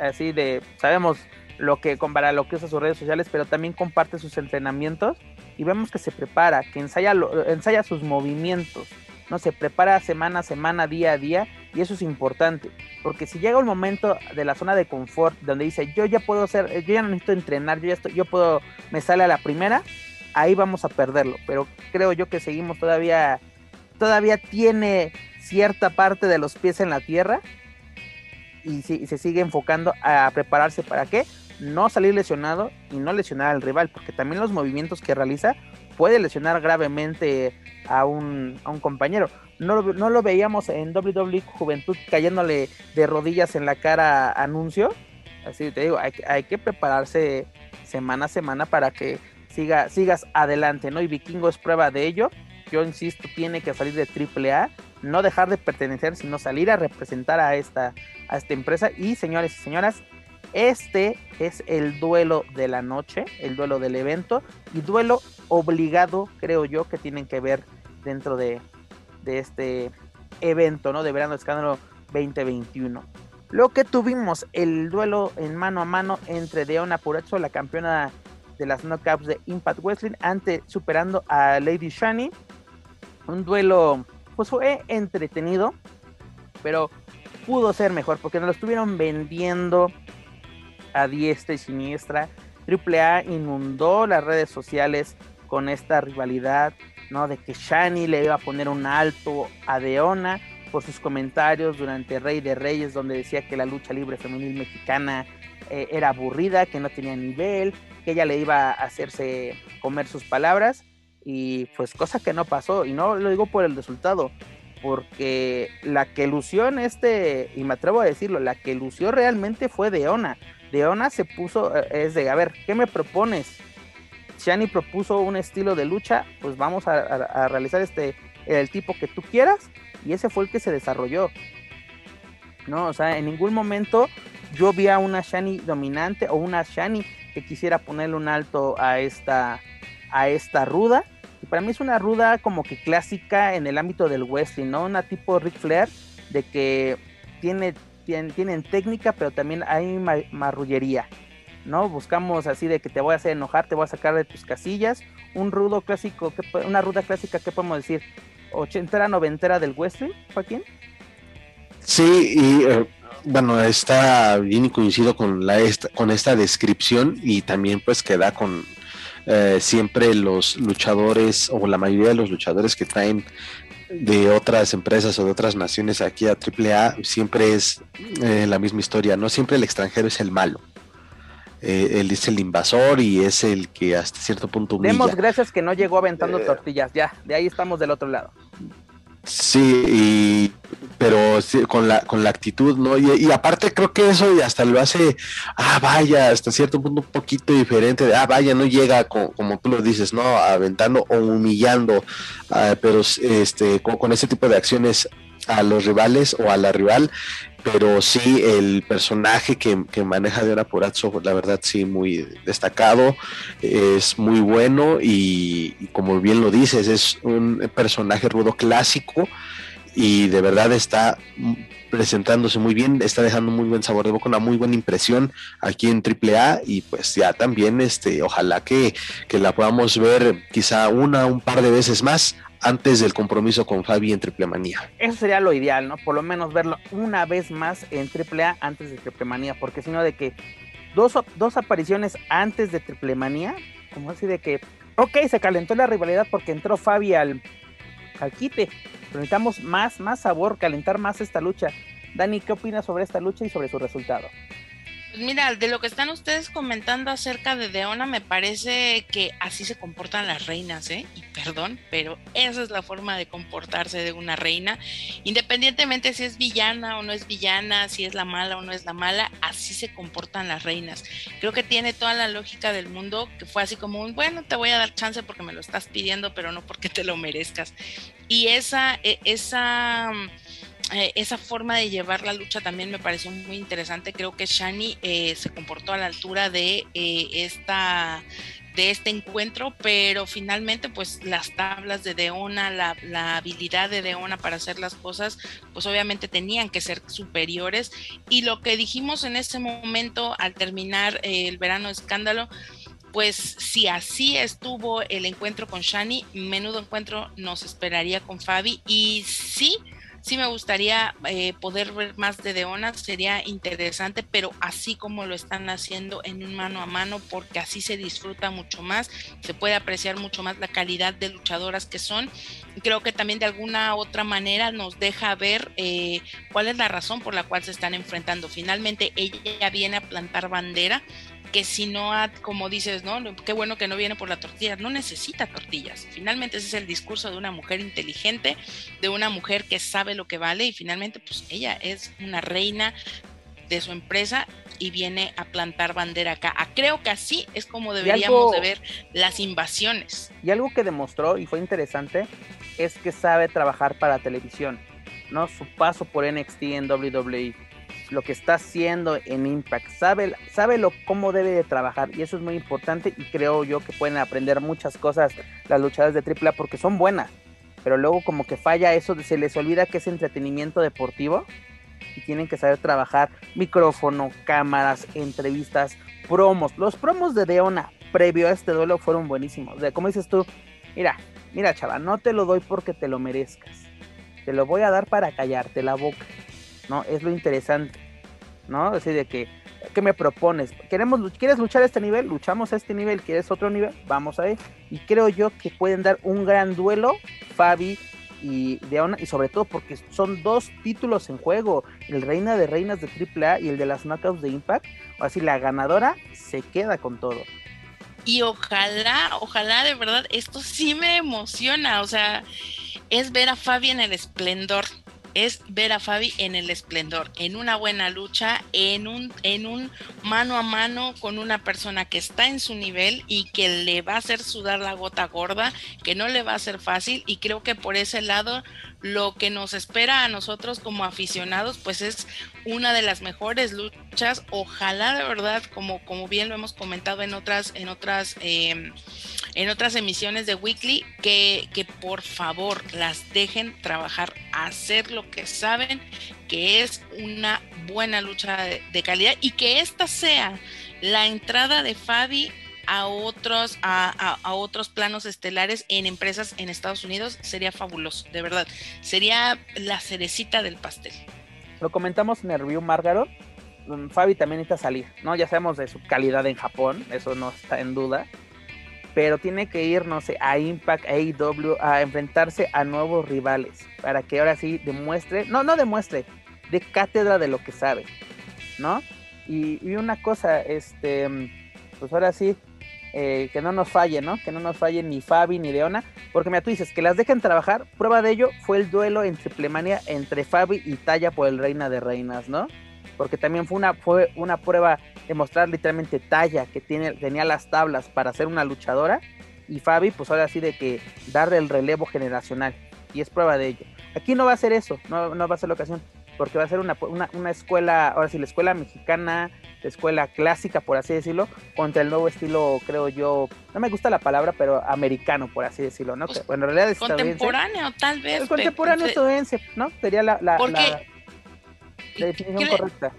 Así de, sabemos lo que para lo que usa sus redes sociales, pero también comparte sus entrenamientos. Y vemos que se prepara, que ensaya, ensaya sus movimientos. No se prepara semana a semana, día a día y eso es importante, porque si llega un momento de la zona de confort donde dice, yo ya puedo hacer, yo ya no necesito entrenar, yo ya estoy, yo puedo, me sale a la primera, ahí vamos a perderlo. Pero creo yo que seguimos todavía, todavía tiene cierta parte de los pies en la tierra y, y se sigue enfocando a prepararse para qué, no salir lesionado y no lesionar al rival, porque también los movimientos que realiza puede lesionar gravemente a un, a un compañero. No, no, lo veíamos en WWE Juventud cayéndole de rodillas en la cara a Anuncio. Así te digo, hay, hay, que prepararse semana a semana para que siga, sigas adelante, ¿no? Y Vikingo es prueba de ello. Yo insisto, tiene que salir de AAA, no dejar de pertenecer, sino salir a representar a esta, a esta empresa. Y señores y señoras, este es el duelo de la noche, el duelo del evento y duelo obligado, creo yo, que tienen que ver dentro de, este evento, ¿no? De Verano Escándalo 2021. Lo que tuvimos, el duelo en mano a mano entre Deona Purazzo, la campeona de las knockouts de Impact Wrestling, ante superando a Lady Shani. Un duelo, pues fue entretenido, pero pudo ser mejor porque nos lo estuvieron vendiendo a diestra y siniestra. AAA inundó las redes sociales con esta rivalidad, ¿no? De que Shani le iba a poner un alto a Deona por sus comentarios durante Rey de Reyes, donde decía que la lucha libre femenil mexicana eh, era aburrida, que no tenía nivel, que ella le iba a hacerse comer sus palabras, y pues cosa que no pasó, y no lo digo por el resultado, porque la que lució este, y me atrevo a decirlo, la que lució realmente fue Deona. Deona se puso, eh, es de, a ver, ¿qué me propones? Shani propuso un estilo de lucha, pues vamos a, realizar este, el tipo que tú quieras, y ese fue el que se desarrolló. No, o sea, en ningún momento yo vi a una Shani dominante o una Shani que quisiera ponerle un alto a esta, a esta ruda. Y para mí es una ruda como que clásica en el ámbito del wrestling, ¿no? Una tipo Ric Flair, de que tiene tienen, técnica, pero también hay marrullería. ¿no? Buscamos así de que te voy a hacer enojar, te voy a sacar de tus casillas. Un rudo clásico, una ruda clásica, ¿qué podemos decir? ¿Ochentera, noventera del western, Joaquín? Sí, y eh, bueno, está bien y coincido con, la, esta, con esta descripción y también pues queda con eh, siempre los luchadores o la mayoría de los luchadores que traen de otras empresas o de otras naciones aquí a AAA siempre es eh, la misma historia, ¿no? Siempre el extranjero es el malo. Eh, él es el invasor y es el que hasta cierto punto humilla. Demos gracias que no llegó aventando eh, tortillas, ya, de ahí estamos del otro lado. Sí, y, pero con, la, con la actitud, ¿no? Y, aparte creo que eso hasta lo hace, ah, vaya, hasta cierto punto un poquito diferente, de, ah, vaya, no llega como tú lo dices, ¿no? Aventando o humillando, ah, pero este, con, con ese tipo de acciones a los rivales o a la rival, pero sí el personaje que, maneja de Porazzo, la verdad sí muy destacado, es muy bueno y, como bien lo dices, es un personaje rudo clásico y de verdad está presentándose muy bien, está dejando muy buen sabor de boca, una muy buena impresión aquí en AAA y pues ya también este, ojalá que, que la podamos ver quizá una, un par de veces más antes del compromiso con Fabi en Triple Manía. Eso sería lo ideal, ¿no? Por lo menos verlo una vez más en Triple A antes de Triple Manía, porque si no de que dos, dos apariciones antes de Triple Manía, como así de que, ok, se calentó la rivalidad porque entró Fabi al, al quite, necesitamos más, más sabor, calentar más esta lucha. Dani, ¿qué opinas sobre esta lucha y sobre su resultado? Pues mira, de lo que están ustedes comentando acerca de Deona, me parece que así se comportan las reinas, ¿eh? Y perdón, pero esa es la forma de comportarse de una reina, independientemente si es villana o no es villana, si es la mala o no es la mala, así se comportan las reinas. Creo que tiene toda la lógica del mundo, que fue así como un, bueno, te voy a dar chance porque me lo estás pidiendo, pero no porque te lo merezcas. Y esa, e, esa eh, esa forma de llevar la lucha también me pareció muy interesante. Creo que Shani eh, se comportó a la altura de eh, esta de este encuentro, pero finalmente pues las tablas de Deona, la, la, habilidad de Deona para hacer las cosas, pues obviamente tenían que ser superiores. Y lo que dijimos en ese momento al terminar el verano escándalo, pues si así estuvo el encuentro con Shani, menudo encuentro nos esperaría con Fabi. Y sí, sí me gustaría eh, poder ver más de Deona, sería interesante, pero así como lo están haciendo en un mano a mano, porque así se disfruta mucho más, se puede apreciar mucho más la calidad de luchadoras que son. Creo que también de alguna otra manera nos deja ver eh, cuál es la razón por la cual se están enfrentando. Finalmente ella viene a plantar bandera que si no, como dices, ¿no? Qué bueno que no viene por la tortilla, no necesita tortillas. Finalmente ese es el discurso de una mujer inteligente, de una mujer que sabe lo que vale y finalmente pues ella es una reina de su empresa y viene a plantar bandera acá. Ah, creo que así es como deberíamos de ver las invasiones. Y algo que demostró y fue interesante es que sabe trabajar para televisión, ¿no? Su paso por NXT en WWE lo que está haciendo en Impact, sabe, sabe lo, cómo debe de trabajar y eso es muy importante y creo yo que pueden aprender muchas cosas las luchadoras de AAA porque son buenas, pero luego como que falla eso, se les olvida que es entretenimiento deportivo y tienen que saber trabajar micrófono, cámaras, entrevistas, promos. Los promos de Deona previo a este duelo fueron buenísimos. O como dices tú, mira, mira chava, no te lo doy porque te lo merezcas. Te lo voy a dar para callarte la boca. ¿No? Es lo interesante, ¿no? Así de que, ¿qué me propones? ¿Queremos, ¿Quieres luchar a este nivel? Luchamos a este nivel, ¿quieres otro nivel? Vamos a ir. Y creo yo que pueden dar un gran duelo, Fabi y Deona, y sobre todo porque son dos títulos en juego, el Reina de Reinas de AAA y el de las Knockouts de Impact, así la ganadora se queda con todo. Y ojalá, ojalá de verdad, esto sí me emociona, o sea, es ver a Fabi en el esplendor, es ver a Fabi en el esplendor, en una buena lucha, en un, en un mano a mano con una persona que está en su nivel y que le va a hacer sudar la gota gorda, que no le va a ser fácil y creo que por ese lado lo que nos espera a nosotros como aficionados pues es una de las mejores luchas, ojalá de verdad como, como bien lo hemos comentado en otras, en otras em, en otras emisiones de Weekly que, que por favor las dejen trabajar, hacer lo que saben, que es una buena lucha de, calidad y que esta sea la entrada de Fabi a otros, a, a, otros planos estelares en empresas en Estados Unidos sería fabuloso, de verdad. Sería la cerecita del pastel. Lo comentamos en el review Margaret. Mm, Fabi también necesita salir, ¿no? Ya sabemos de su calidad en Japón, eso no está en duda pero tiene que ir, no sé, a Impact, a AEW, a enfrentarse a nuevos rivales, para que ahora sí demuestre, no, no demuestre, de cátedra de lo que sabe, ¿no? Y, una cosa, este, pues ahora sí, eh, que no nos falle, ¿no? Que no nos falle ni Fabi ni Leona, porque mira, tú dices que las dejen trabajar, prueba de ello fue el duelo en Triplemania entre Fabi y Talla por el Reina de Reinas, ¿no? porque también fue una, fue una prueba de mostrar literalmente talla, que tiene, tenía las tablas para ser una luchadora, y Fabi, pues ahora sí de que darle el relevo generacional, y es prueba de ello. Aquí no va a ser eso, no, no va a ser la ocasión, porque va a ser una, una, escuela, ahora sí, la escuela mexicana, la escuela clásica, por así decirlo, contra el nuevo estilo, creo yo, no me gusta la palabra, pero americano, por así decirlo, ¿no? Pues, bueno, en realidad es contemporáneo, tal vez. contemporáneo estadounidense, ¿no? Sería la, la, la la definición correcta.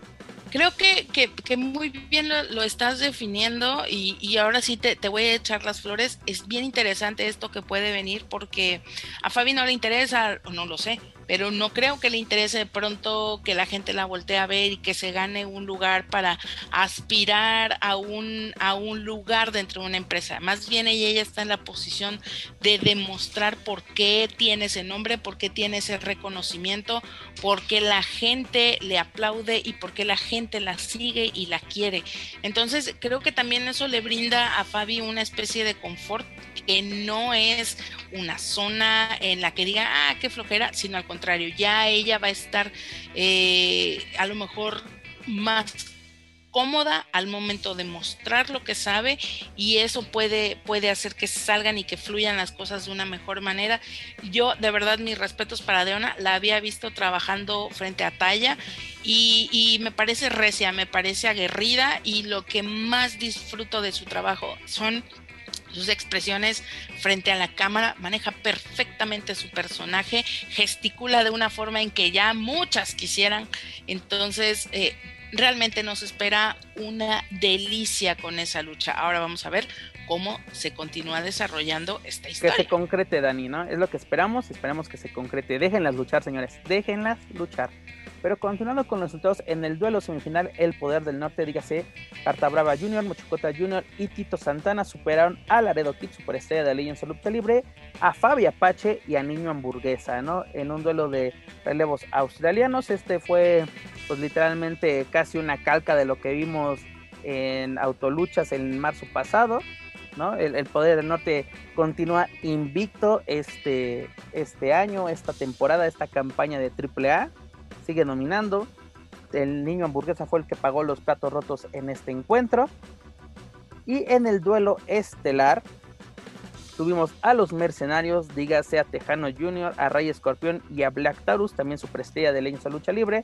Creo que, que, muy bien lo, estás definiendo y, y ahora sí te, te, voy a echar las flores. Es bien interesante esto que puede venir porque a Fabi no le interesa, o no lo sé, pero no creo que le interese de pronto que la gente la voltee a ver y que se gane un lugar para aspirar a un, a un lugar dentro de una empresa. Más bien ella, ella está en la posición de demostrar por qué tiene ese nombre, por qué tiene ese reconocimiento, por qué la gente le aplaude y por qué la gente la sigue y la quiere. Entonces creo que también eso le brinda a Fabi una especie de confort que no es una zona en la que diga, ah, qué flojera, sino al contrario, ya ella va a estar eh, a lo mejor más cómoda al momento de mostrar lo que sabe y eso puede, puede hacer que salgan y que fluyan las cosas de una mejor manera. Yo, de verdad, mis respetos para Deona, la había visto trabajando frente a Talla y, y me parece recia, me parece aguerrida y lo que más disfruto de su trabajo son sus expresiones frente a la cámara, maneja perfectamente su personaje, gesticula de una forma en que ya muchas quisieran. Entonces, eh, realmente nos espera una delicia con esa lucha. Ahora vamos a ver cómo se continúa desarrollando esta historia. Que se concrete, Dani, ¿no? Es lo que esperamos, esperamos que se concrete. Déjenlas luchar, señores, déjenlas luchar. Pero continuando con los resultados, en el duelo semifinal, el poder del norte, dígase, Carta Brava Jr., Mochocota Jr. y Tito Santana superaron a Laredo Kid, superestrella de Legends of Lucha Libre, a Fabi Apache y a Niño Hamburguesa, ¿no? En un duelo de relevos australianos. Este fue, pues literalmente, casi una calca de lo que vimos en Autoluchas en marzo pasado. ¿No? El, Poder del Norte continúa invicto este, este año, esta temporada, esta campaña de AAA sigue nominando. El niño hamburguesa fue el que pagó los platos rotos en este encuentro. Y en el duelo estelar tuvimos a los mercenarios, dígase a Tejano Jr., a Rey Escorpión y a Black Taurus, también superestrella de Legends Lucha Libre,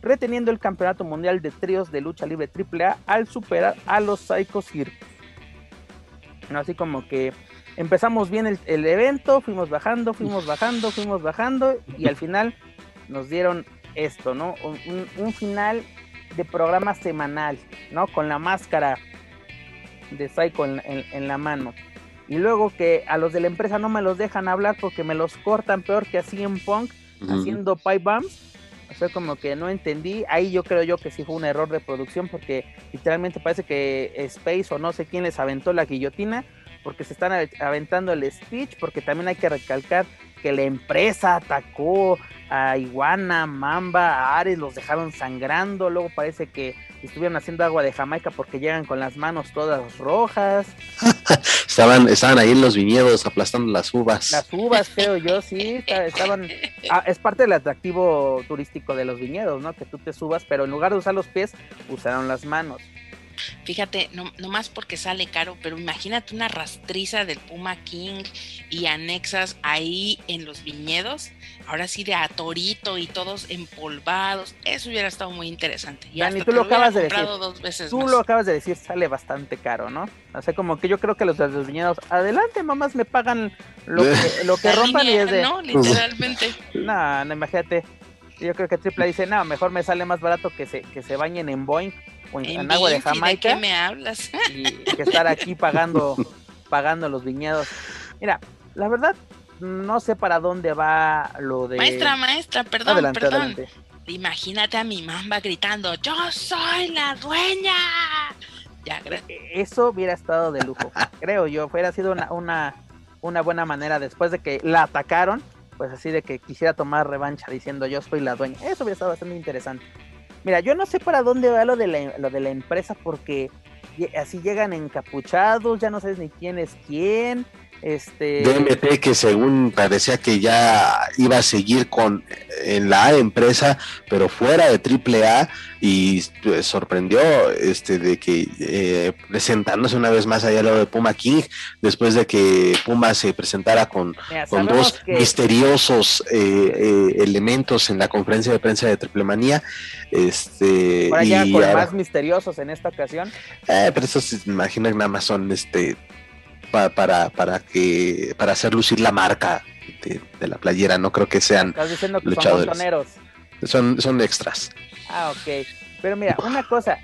reteniendo el campeonato mundial de tríos de lucha libre AAA al superar a los Psycho Circus. Así como que empezamos bien el, el evento, fuimos bajando, fuimos bajando, fuimos bajando y al final nos dieron esto, ¿no? Un, un, final de programa semanal, ¿no? Con la máscara de Psycho en, en, en, la mano. Y luego que a los de la empresa no me los dejan hablar porque me los cortan peor que así en Punk, uh -huh. haciendo pipe bombs. Fue como que no entendí. Ahí yo creo yo que sí fue un error de producción porque literalmente parece que Space o no sé quién les aventó la guillotina porque se están aventando el speech, porque también hay que recalcar que la empresa atacó a Iguana, Mamba, a Ares, los dejaron sangrando, luego parece que estuvieron haciendo agua de Jamaica porque llegan con las manos todas rojas. [LAUGHS] estaban, estaban ahí en los viñedos aplastando las uvas. Las uvas, creo yo, sí, estaban, ah, es parte del atractivo turístico de los viñedos, ¿no? Que tú te subas, pero en lugar de usar los pies, usaron las manos. Fíjate, no, no, más porque sale caro, pero imagínate una rastriza del Puma King y anexas ahí en los viñedos, ahora sí de a torito y todos empolvados, eso hubiera estado muy interesante. Y Dani, tú lo, lo acabas de decir. Dos veces tú más. lo acabas de decir, sale bastante caro, ¿no? O sea, como que yo creo que los de los viñedos, adelante, mamás, me pagan lo que, lo que [LAUGHS] rompan línea, y es de. No, [LAUGHS] literalmente. no, no, imagínate. Yo creo que Triple dice, no, mejor me sale más barato que se, que se bañen en Boeing o en, en, agua de Jamaica. ¿De qué me hablas? Y que estar aquí pagando, [LAUGHS] pagando los viñedos. Mira, la verdad, no sé para dónde va lo de. Maestra, maestra, perdón, adelante, perdón. Adelante. Imagínate a mi mamba gritando: ¡Yo soy la dueña! Ya, Eso hubiera estado de lujo, creo yo. Hubiera sido una, una, una buena manera después de que la atacaron, pues así de que quisiera tomar revancha diciendo yo soy la dueña. Eso hubiera estado bastante interesante. Mira, yo no sé para dónde va lo de la, lo de la empresa porque así llegan encapuchados, ya no sabes ni quién es quién. Este... DMT que según parecía que ya iba a seguir con en la empresa, pero fuera de AAA y pues, sorprendió este de que eh, presentándose una vez más allá al lado de Puma King, después de que Puma se presentara con, Mira, con dos que... misteriosos eh, eh, elementos en la conferencia de prensa de Triple Manía. Este, Por allá y con ahora... más misteriosos en esta ocasión. Eh, pero eso se imagina que nada más son este para, para, para que para hacer lucir la marca de, de, la playera, no creo que sean Estás diciendo que luchadores. Son, son, son extras. Ah, ok. Pero mira, una cosa,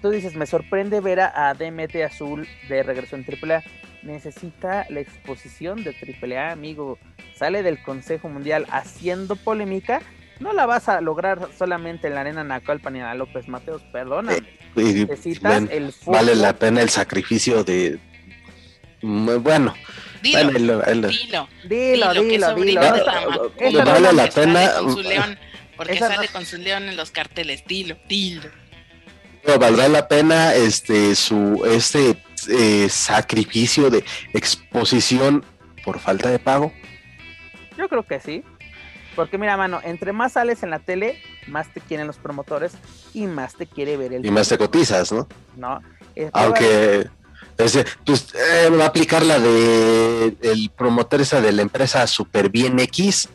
tú dices, me sorprende ver a, DMT Azul de regreso en AAA. Necesita la exposición de AAA, amigo. Sale del Consejo Mundial haciendo polémica. No la vas a lograr solamente en la arena Nacalpan y López Mateos, perdona. Eh, Necesitas el Vale la pena el sacrificio de. Bueno, Dilo, dilo, dilo, dilo, dilo, Vale la pena. porque sale con su león en los carteles. Dilo, dilo. valdrá la pena este su este eh, sacrificio de exposición por falta de pago. Yo creo que sí. Porque mira, mano, entre más sales en la tele, más te quieren los promotores y más te quiere ver el. Y más te cotizas, ¿no? No. Aunque pues eh, va a aplicar la de el promotor esa de la empresa Super Bien X,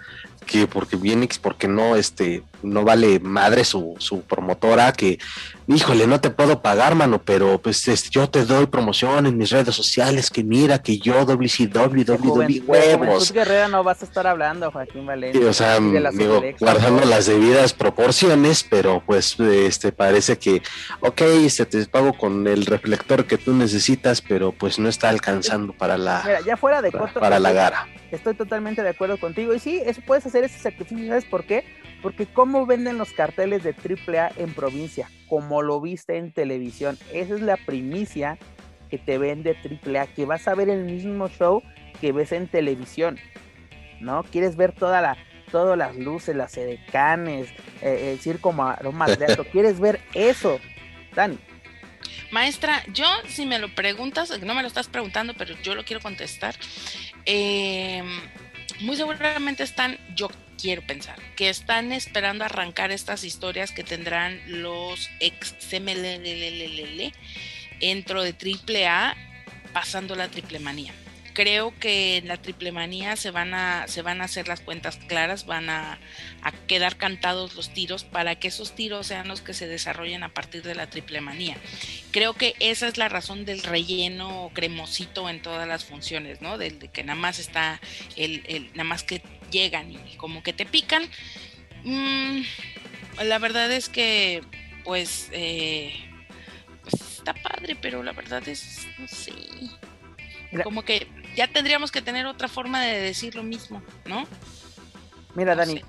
que porque bien X, porque no, este, no vale madre su, su promotora, que híjole, no te puedo pagar, mano, pero pues este, yo te doy promoción en mis redes sociales, que mira, que yo WCW, WWE huevos. Guerrera no vas a estar hablando, Joaquín Valencia. o sea, digo, guardando las debidas proporciones, pero pues este parece que, ok, este, te pago con el reflector que tú necesitas, pero pues no está alcanzando para la... Mira, ya fuera de para la gara. Estoy totalmente de acuerdo contigo, y sí, eso puedes hacer ese sacrificio, ¿sabes por qué? Porque cómo venden los carteles de AAA en provincia, como lo viste en televisión. Esa es la primicia que te vende AAA, que vas a ver el mismo show que ves en televisión. ¿No? Quieres ver toda la, todas las luces, las edecanes, eh, el circo aromas de [LAUGHS] Quieres ver eso, Dani. Maestra, yo si me lo preguntas, no me lo estás preguntando, pero yo lo quiero contestar. Eh, muy seguramente están, yo quiero pensar, que están esperando arrancar estas historias que tendrán los ex CMLLL dentro de AAA pasando la triple manía. Creo que en la triple manía se van a, se van a hacer las cuentas claras, van a, a quedar cantados los tiros para que esos tiros sean los que se desarrollen a partir de la triple manía. Creo que esa es la razón del relleno cremosito en todas las funciones, ¿no? Del de que nada más está el, el, nada más que llegan y como que te pican. Mm, la verdad es que, pues, eh, pues, está padre, pero la verdad es, no sé, como que ya tendríamos que tener otra forma de decir lo mismo, ¿no? Mira, Dani,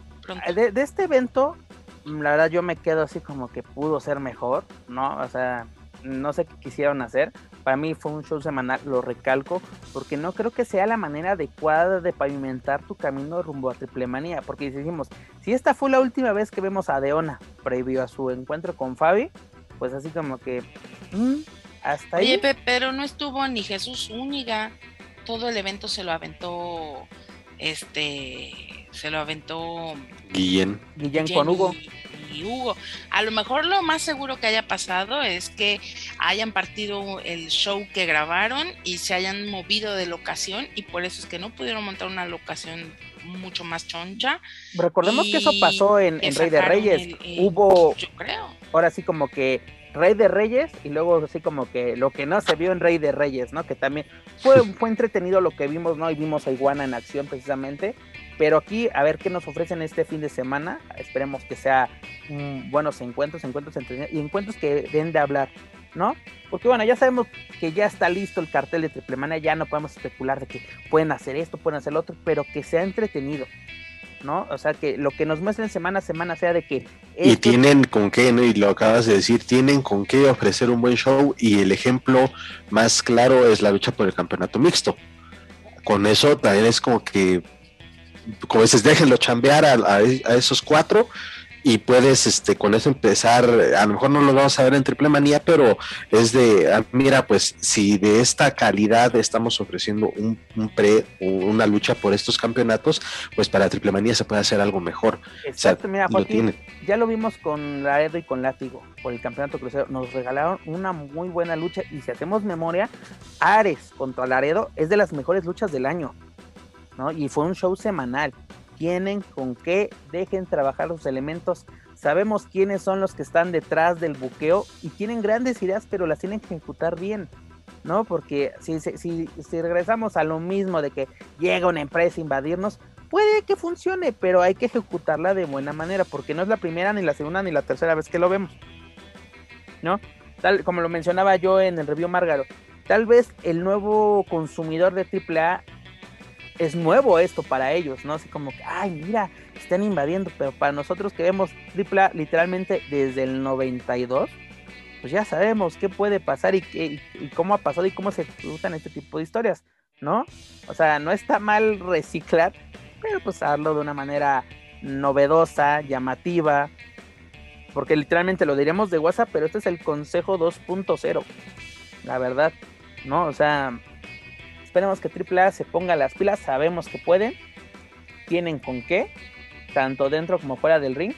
de, de, este evento, la verdad yo me quedo así como que pudo ser mejor, ¿no? O sea, no sé qué quisieron hacer. Para mí fue un show semanal, lo recalco, porque no creo que sea la manera adecuada de pavimentar tu camino rumbo a Triple Manía. Porque decimos, si esta fue la última vez que vemos a Deona previo a su encuentro con Fabi, pues así como que. Mm, hasta ahí. Oye, pero no estuvo ni Jesús Úniga. Todo el evento se lo aventó. Este. Se lo aventó. Guillén. Guillén con Hugo. Hugo. A lo mejor lo más seguro que haya pasado es que hayan partido el show que grabaron y se hayan movido de locación y por eso es que no pudieron montar una locación mucho más choncha. Recordemos que eso pasó en, Rey de Reyes. Hubo, yo creo. Ahora sí como que Rey de Reyes y luego así como que lo que no se vio en Rey de Reyes, ¿no? Que también fue, fue entretenido lo que vimos, ¿no? Y vimos a Iguana en acción precisamente. Pero aquí, a ver qué nos ofrecen este fin de semana. Esperemos que sea buenos encuentros, encuentros entretenidos y encuentros que den de hablar, ¿no? Porque bueno, ya sabemos que ya está listo el cartel de Triple ya no podemos especular de que pueden hacer esto, pueden hacer lo otro, pero que sea entretenido. ¿no? O sea, que lo que nos muestren semana a semana sea de que... Y tienen con qué, ¿no? Y lo acabas de decir, tienen con qué ofrecer un buen show y el ejemplo más claro es la lucha por el campeonato mixto. Con eso también es como que como dices, déjenlo chambear a, esos cuatro y puedes este con eso empezar, a lo mejor no lo vamos a ver en triple manía, pero es de, ah, mira, pues si de esta calidad estamos ofreciendo un, pre, una lucha por estos campeonatos, pues para triple manía se puede hacer algo mejor. Exacto, mira, ya lo vimos con Laredo y con Látigo por el campeonato crucero, nos regalaron una muy buena lucha y si hacemos memoria, Ares contra Laredo es de las mejores luchas del año. Y fue un show semanal. Tienen con qué, dejen trabajar los elementos. Sabemos quiénes son los que están detrás del buqueo y tienen grandes ideas, pero las tienen que ejecutar bien, ¿no? Porque si, si, regresamos a lo mismo de que llega una empresa a invadirnos, puede que funcione, pero hay que ejecutarla de buena manera, porque no es la primera, ni la segunda, ni la tercera vez que lo vemos, ¿no? tal como lo mencionaba yo en el review Márgaro, tal vez el nuevo consumidor de AAA es nuevo esto para ellos, ¿no? Así como que, ay, mira, están invadiendo, pero para nosotros que vemos AAA literalmente desde el 92, pues ya sabemos qué puede pasar y, qué, y cómo ha pasado y cómo se usan este tipo de historias, ¿no? O sea, no está mal reciclar, pero pues hacerlo de una manera novedosa, llamativa, porque literalmente lo diríamos de WhatsApp, pero este es el consejo 2.0, la verdad, ¿no? O sea, esperemos que AAA se ponga las pilas, sabemos que pueden, tienen con qué, tanto dentro como fuera del ring,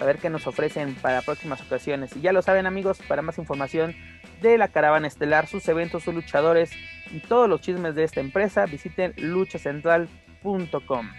a ver qué nos ofrecen para próximas ocasiones. Y ya lo saben amigos, para más información de la caravana estelar, sus eventos, sus luchadores y todos los chismes de esta empresa, visiten luchacentral.com.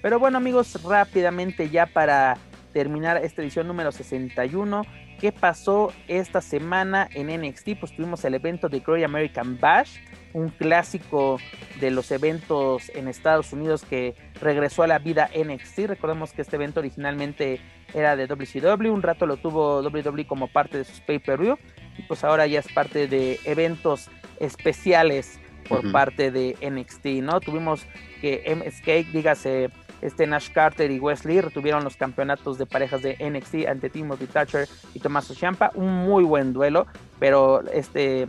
Pero bueno amigos, rápidamente ya para terminar esta edición número 61, ¿qué pasó esta semana en NXT? Pues tuvimos el evento de Great American Bash, un clásico de los eventos en Estados Unidos que regresó a la vida NXT. Recordemos que este evento originalmente era de WCW, un rato lo tuvo WWE como parte de sus pay-per-view y pues ahora ya es parte de eventos especiales por parte de NXT, ¿no? Tuvimos que MSK, dígase este Nash Carter y Wesley retuvieron los campeonatos de parejas de NXT ante Timothy Thatcher y Tommaso Ciampa, un muy buen duelo, pero este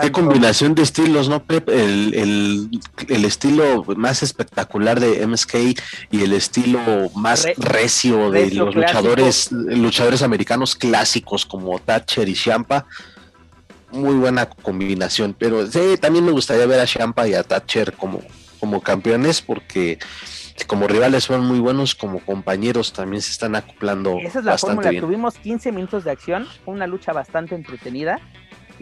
Qué combinación de estilos, ¿no, Pep? El, el, el, estilo más espectacular de MSK y el estilo más Re recio de recio los luchadores, luchadores americanos clásicos como Thatcher y Ciampa. Muy buena combinación, pero sí, también me gustaría ver a Ciampa y a Thatcher como, como campeones porque como rivales son muy buenos, como compañeros también se están acoplando. Esa es la fórmula, tuvimos 15 minutos de acción, una lucha bastante entretenida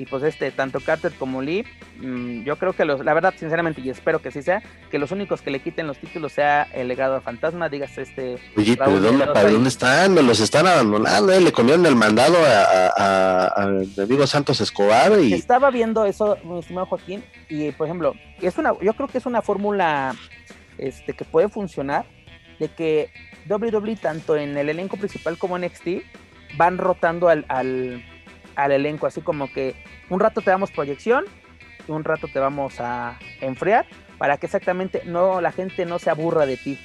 y pues este, tanto Carter como Lee, mmm, yo creo que los, la verdad, sinceramente, y espero que sí sea, que los únicos que le quiten los títulos sea el legado de fantasma, digas este. Oye, pero ¿dónde, ¿para dónde están? Los están abandonando, ¿eh? le comieron el mandado a, mi amigo Santos Escobar y. Estaba viendo eso, mi estimado Joaquín, y por ejemplo, es una, yo creo que es una fórmula este, que puede funcionar, de que WWE, tanto en el elenco principal como en NXT, van rotando al, al al elenco, así como que un rato te damos proyección y un rato te vamos a enfriar para que exactamente no la gente no se aburra de ti.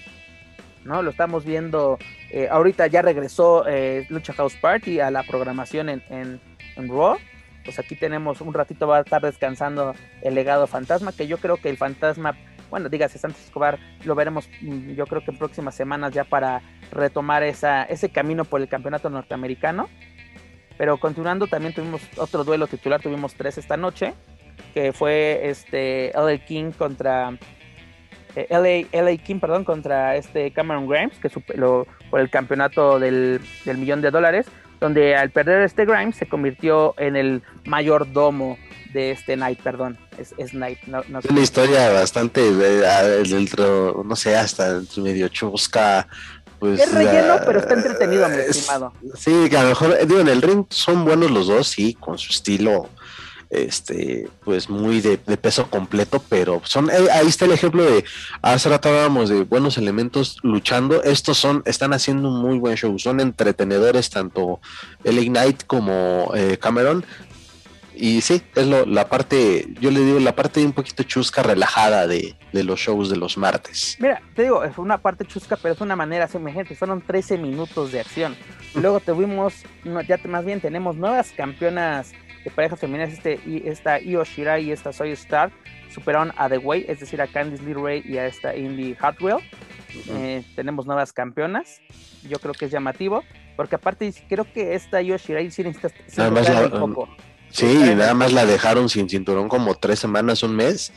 ¿no? Lo estamos viendo, eh, ahorita ya regresó eh, Lucha House Party a la programación en, en, en, Raw. Pues aquí tenemos un ratito, va a estar descansando el legado fantasma, que yo creo que el fantasma, bueno, dígase Santos Escobar, lo veremos mm, yo creo que en próximas semanas ya para retomar esa, ese camino por el campeonato norteamericano. Pero continuando, también tuvimos otro duelo titular, tuvimos tres esta noche, que fue este LA King contra eh, LA, LA, King, perdón, contra este Cameron Grimes, que lo, por el campeonato del, del, millón de dólares, donde al perder este Grimes se convirtió en el mayordomo de este Knight, perdón, es, es Knight. No, no Una historia bastante, eh, dentro, no sé, hasta medio chusca, pues, es relleno, pero está entretenido, mi estimado. Sí, que a lo mejor, digo, en el ring son buenos los dos, sí, con su estilo, este, pues muy de, de peso completo, pero son, eh, ahí está el ejemplo de, hace rato hablábamos de buenos elementos luchando, estos son, están haciendo un muy buen show, son entretenedores tanto el Ignite como eh, Cameron, y sí, es lo, la parte, yo le digo, la parte un poquito chusca, relajada de, de, los shows de los martes. Mira, te digo, es una parte chusca, pero es una manera semejante. Fueron 13 minutos de acción. Luego tuvimos, ya más bien tenemos nuevas campeonas de parejas femeninas, este, esta Io Shirai y esta Soy Star, superaron a The Way, es decir, a Candice LeRae y a esta Indy Hartwell. Uh -huh. eh, tenemos nuevas campeonas. Yo creo que es llamativo, porque aparte creo que esta Io Shirai sí necesita, sí un poco. Sí, y nada más la dejaron sin cinturón como tres semanas, un mes.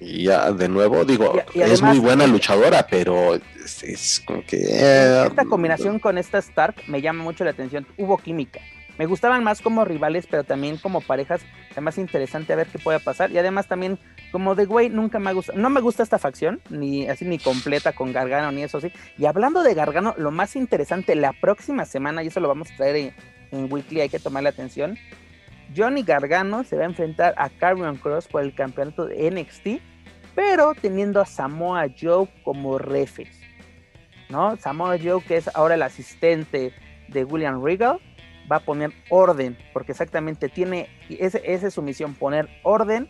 Y ya de nuevo, digo, y, y además, es muy buena luchadora, pero es, es como que. Eh, esta combinación con esta Stark me llama mucho la atención. Hubo química. Me gustaban más como rivales, pero también como parejas. Además, interesante a ver qué puede pasar. Y además, también, como de güey, nunca me gusta. No me gusta esta facción, ni así ni completa con Gargano, ni eso así. Y hablando de Gargano, lo más interesante, la próxima semana, y eso lo vamos a traer en, Weekly, hay que tomarle atención Johnny Gargano se va a enfrentar a Carrion Cross por el campeonato de NXT, pero teniendo a Samoa Joe como refes. ¿no? Samoa Joe, que es ahora el asistente de William Regal, va a poner orden, porque exactamente tiene, esa es su misión, poner orden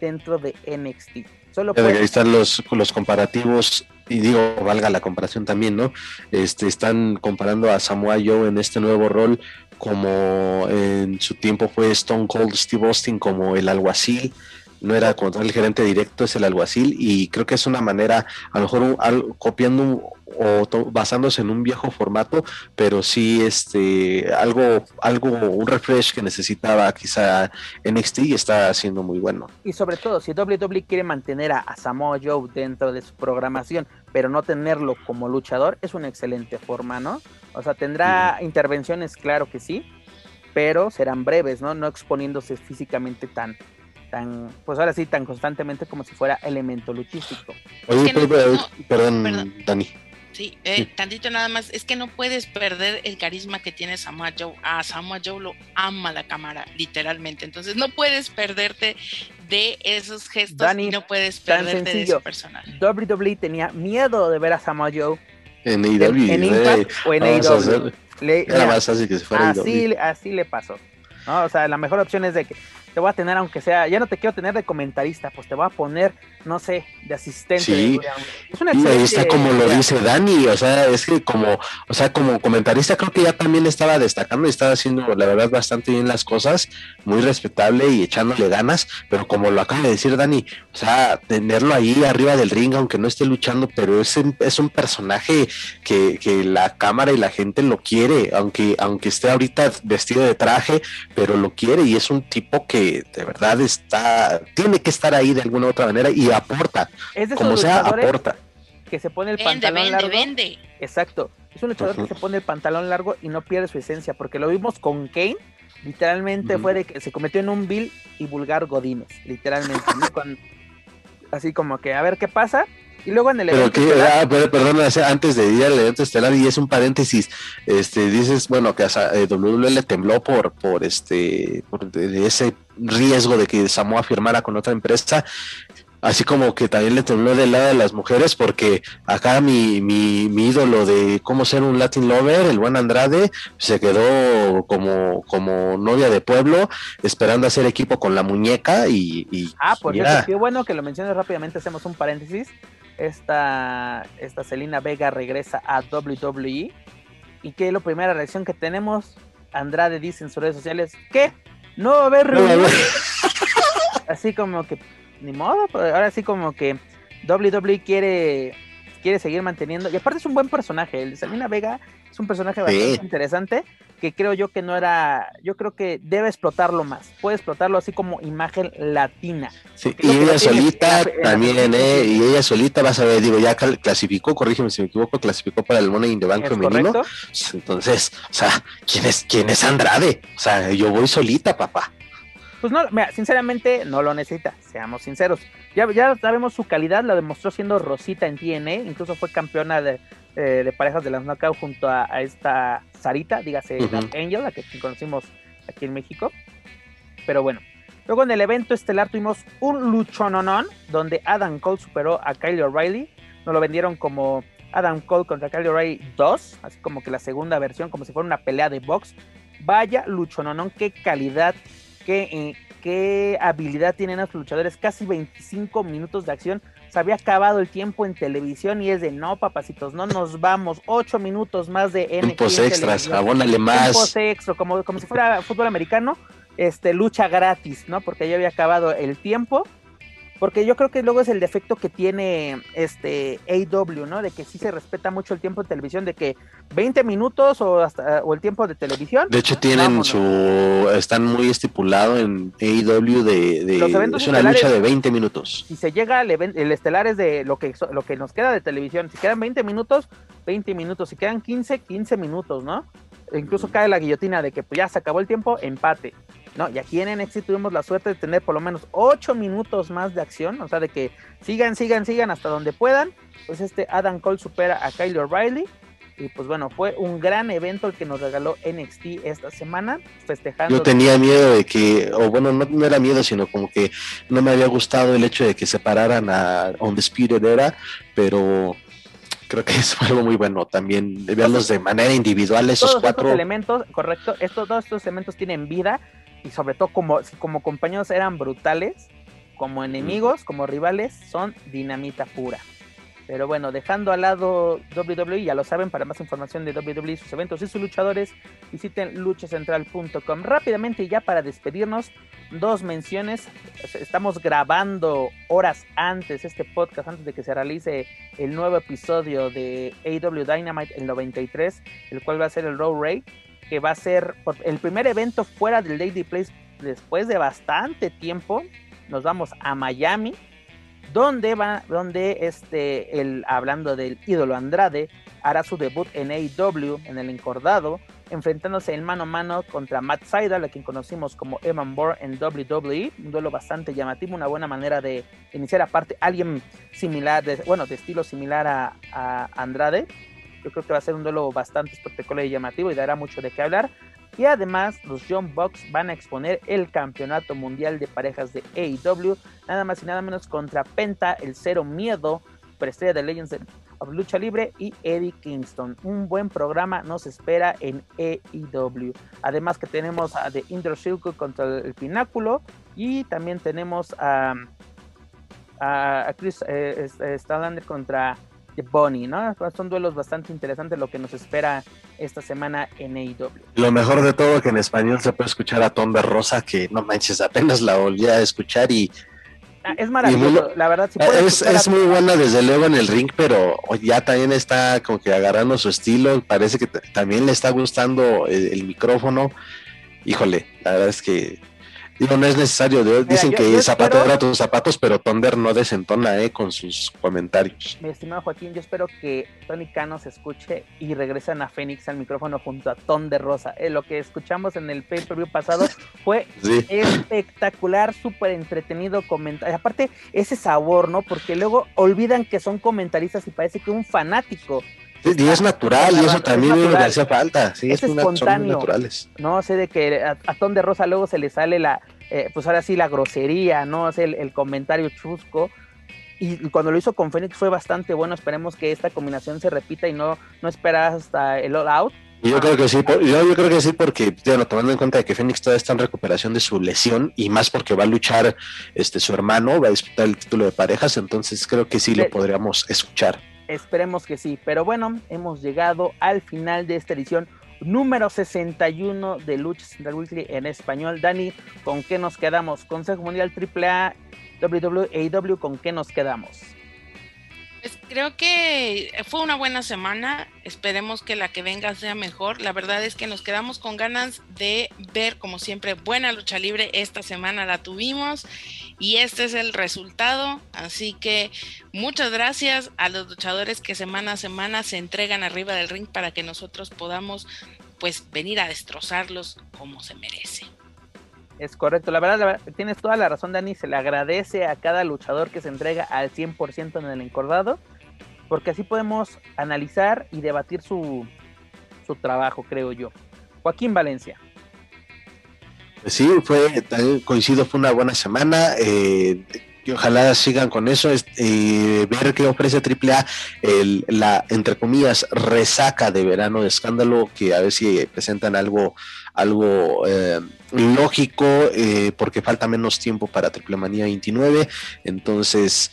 dentro de NXT. Solo puede... Ahí están los, los comparativos y digo, valga la comparación también, ¿no? Este, están comparando a Samoa Joe en este nuevo rol como en su tiempo fue Stone Cold Steve Austin como el alguacil, no era contra el gerente directo, es el alguacil, y creo que es una manera, a lo mejor copiando o basándose en un viejo formato, pero sí este algo, algo, un refresh que necesitaba quizá NXT y está haciendo muy bueno. Y sobre todo, si WWE quiere mantener a, Samoa Joe dentro de su programación, pero no tenerlo como luchador, es una excelente forma, ¿no? O sea, tendrá intervenciones, claro que sí, pero serán breves, ¿no? No exponiéndose físicamente tan, tan, pues ahora sí, tan constantemente como si fuera elemento luchístico. Oye, perdón, Dani. Sí, eh, tantito nada más, es que no puedes perder el carisma que tiene Samoa Joe. A Samoa Joe lo ama la cámara, literalmente. Entonces no puedes perderte de esos gestos y no puedes perderte de su personaje. WWE tenía miedo de ver a Samoa Joe en AEW. En Impact o en AEW. Era más fácil que se fuera así, así le pasó. ¿no? O sea, la mejor opción es de que te voy a tener, aunque sea, ya no te quiero tener de comentarista, pues te voy a poner, no sé, de asistente. Sí, es una y ahí está como lo dice Dani, o sea, es que como, o sea, como comentarista creo que ya también estaba destacando y estaba haciendo, la verdad, bastante bien las cosas, muy respetable y echándole ganas, pero como lo acaba de decir Dani, o sea, tenerlo ahí arriba del ring, aunque no esté luchando, pero es, es un personaje que, que la cámara y la gente lo quiere, aunque, aunque esté ahorita vestido de traje, pero lo quiere y es un tipo que de verdad está, tiene que estar ahí de alguna u otra manera y aporta. como sea, aporta. Que se pone el pantalón largo. Exacto. Es un luchador que se pone el pantalón largo y no pierde su esencia, porque lo vimos con Kane. Literalmente fue de que se convirtió en un vil y vulgar Godínez, literalmente. [LAUGHS] así como que a ver qué pasa y luego en el evento. Pero que, ah, perdón, antes de ir al evento estelar, y es un paréntesis, este, dices, bueno, que eh, le tembló por, por este, por ese riesgo de que Samoa firmara con otra empresa, así como que también le tembló del lado de las mujeres, porque acá mi, mi, mi, ídolo de cómo ser un Latin Lover, el buen Andrade, se quedó como, como novia de pueblo, esperando hacer equipo con la muñeca y... y ah, pues qué bueno que lo menciones rápidamente, hacemos un paréntesis esta, esta Selena Vega regresa a WWE. Y que la primera reacción que tenemos, Andrade dice en sus redes sociales, ¿qué? No va a haber [LAUGHS] Así como que, ni modo, pues, ahora sí como que WWE quiere, quiere seguir manteniendo. Y aparte es un buen personaje, el Selena Vega es un personaje bastante interesante que creo yo que no era, yo creo que debe explotarlo más, puede explotarlo así como imagen latina. Sí, y ella solita también, ¿eh? Y ella solita, vas a ver, digo, ya clasificó, corrígeme si me equivoco, clasificó para el Money in the Bank femenino. Pues, entonces, o sea, ¿quién es, quién es Andrade? O sea, yo voy solita, papá. Pues no, mira, sinceramente no lo necesita, seamos sinceros. Ya, ya sabemos su calidad, la demostró siendo Rosita en TNA, incluso fue campeona de, eh, de parejas de las knockout junto a, esta Sarita, dígase Angel, la que conocimos aquí en México. Pero bueno, luego en el evento estelar tuvimos un luchononón donde Adam Cole superó a Kyle O'Reilly. Nos lo vendieron como Adam Cole contra Kyle O'Reilly 2, así como que la segunda versión, como si fuera una pelea de box. Vaya luchononón, qué calidad, qué, eh, qué habilidad tienen los luchadores. Casi 25 minutos de acción se había acabado el tiempo en televisión y es de no, papacitos, no nos vamos, ocho minutos más de NXT Tiempos extras, abónale más. Tiempos extra, como, como si fuera fútbol americano, este, lucha gratis, ¿no? Porque ya había acabado el tiempo porque yo creo que luego es el defecto que tiene este AW, ¿no? De que sí se respeta mucho el tiempo de televisión, de que 20 minutos o hasta o el tiempo de televisión. De hecho tienen su están muy estipulado en AW de, de es una lucha de 20 minutos. Si se llega el, el estelar es de lo que lo que nos queda de televisión, si quedan 20 minutos, 20 minutos, si quedan 15, 15 minutos, ¿no? E incluso cae la guillotina de que pues, ya se acabó el tiempo, empate. ¿No? Y aquí en NXT tuvimos la suerte de tener por lo menos 8 minutos más de acción, o sea, de que sigan, sigan, sigan hasta donde puedan. Pues este Adam Cole supera a Kyle O'Reilly. Y pues bueno, fue un gran evento el que nos regaló NXT esta semana, festejando. Yo tenía miedo de que, o bueno, no, era miedo, sino como que no me había gustado el hecho de que separaran a On the Spirit Era, pero creo que [LAUGHS] es algo muy bueno también verlos de manera individual esos todos cuatro estos elementos, correcto, estos, todos estos elementos tienen vida y sobre todo como, como compañeros eran brutales, como enemigos, como rivales, son dinamita pura. Pero bueno, dejando al lado WWE, ya lo saben, para más información de WWE, sus eventos y sus luchadores, visiten luchacentral.com. Rápidamente, ya para despedirnos, dos menciones. Estamos grabando horas antes este podcast, antes de que se realice el nuevo episodio de AW Dynamite, el 93, el cual va a ser el Raw Ray, que va a ser el primer evento fuera del Lady Place después de bastante tiempo. Nos vamos a Miami donde va, donde este, el, hablando del ídolo Andrade, hará su debut en AEW, en el encordado, enfrentándose en mano a mano contra Matt Seidel, a quien conocimos como Evan Bourne en WWE, un duelo bastante llamativo, una buena manera de iniciar aparte alguien similar, de, bueno, de estilo similar a, a Andrade. Yo creo que va a ser un duelo bastante espectacular y llamativo y dará mucho de qué hablar. Y además, los Young Bucks van a exponer el campeonato mundial de parejas de AEW, nada más y nada menos contra Penta, el Cero Miedo, preestrella de Legends of Lucha Libre, y Eddie Kingston. Un buen programa nos espera en AEW. Además, que tenemos a The Indoor Circle contra el Pináculo, y también tenemos a, a Chris eh, Stalander contra Bonnie, ¿no? Son duelos bastante interesantes lo que nos espera esta semana en AEW. Lo mejor de todo que en español se puede escuchar a Tom Rosa, que no manches, apenas la volví a escuchar y... Ah, es maravilloso, la verdad. es, es muy buena desde luego en el ring, pero ya también está como que agarrando su estilo, parece que también le está gustando el micrófono. Híjole, la verdad es que Digo, no es necesario. Dicen que zapato era tus zapatos, pero Thunder no desentona eh, con sus comentarios. Mi estimado Joaquín, yo espero que Tony Cano se escuche y regresen a Fénix al micrófono junto a Thunder Rosa. Eh, lo que escuchamos en el pay-per-view pasado [LAUGHS] fue espectacular, súper entretenido comentario. Aparte, ese sabor, ¿no? Porque luego olvidan que son comentaristas y parece que un fanático y es natural, y eso también le hacía falta. Sí, es, espontáneo. naturales. No sé de que a, Ton de Rosa luego se le sale la, eh, pues ahora sí, la grosería, ¿no? Es el, comentario chusco. Y cuando lo hizo con Fénix fue bastante bueno. Esperemos que esta combinación se repita y no, no esperar hasta el all out. Yo creo que sí, yo, creo que sí, porque bueno, tomando en cuenta de que Fénix todavía está en recuperación de su lesión y más porque va a luchar este su hermano, va a disputar el título de parejas, entonces creo que sí lo podríamos escuchar. Esperemos que sí. Pero bueno, hemos llegado al final de esta edición número 61 de Lucha Central Weekly en español. Dani, ¿con qué nos quedamos? Consejo Mundial AAA, WWE, ¿con qué nos quedamos? Pues creo que fue una buena semana. Esperemos que la que venga sea mejor. La verdad es que nos quedamos con ganas de ver, como siempre, buena lucha libre. Esta semana la tuvimos y este es el resultado. Así que muchas gracias a los luchadores que semana a semana se entregan arriba del ring para que nosotros podamos pues venir a destrozarlos como se merece. Es correcto, la verdad, tienes toda la razón, Dani. Se le agradece a cada luchador que se entrega al 100% en el encordado, porque así podemos analizar y debatir su, su trabajo, creo yo. Joaquín Valencia. Pues sí, fue, coincido, fue una buena semana. Eh, ojalá sigan con eso, eh, ver qué ofrece AAA, el, la, entre comillas, resaca de verano de escándalo, que a ver si presentan algo algo eh, lógico eh, porque falta menos tiempo para Triple Manía 29 entonces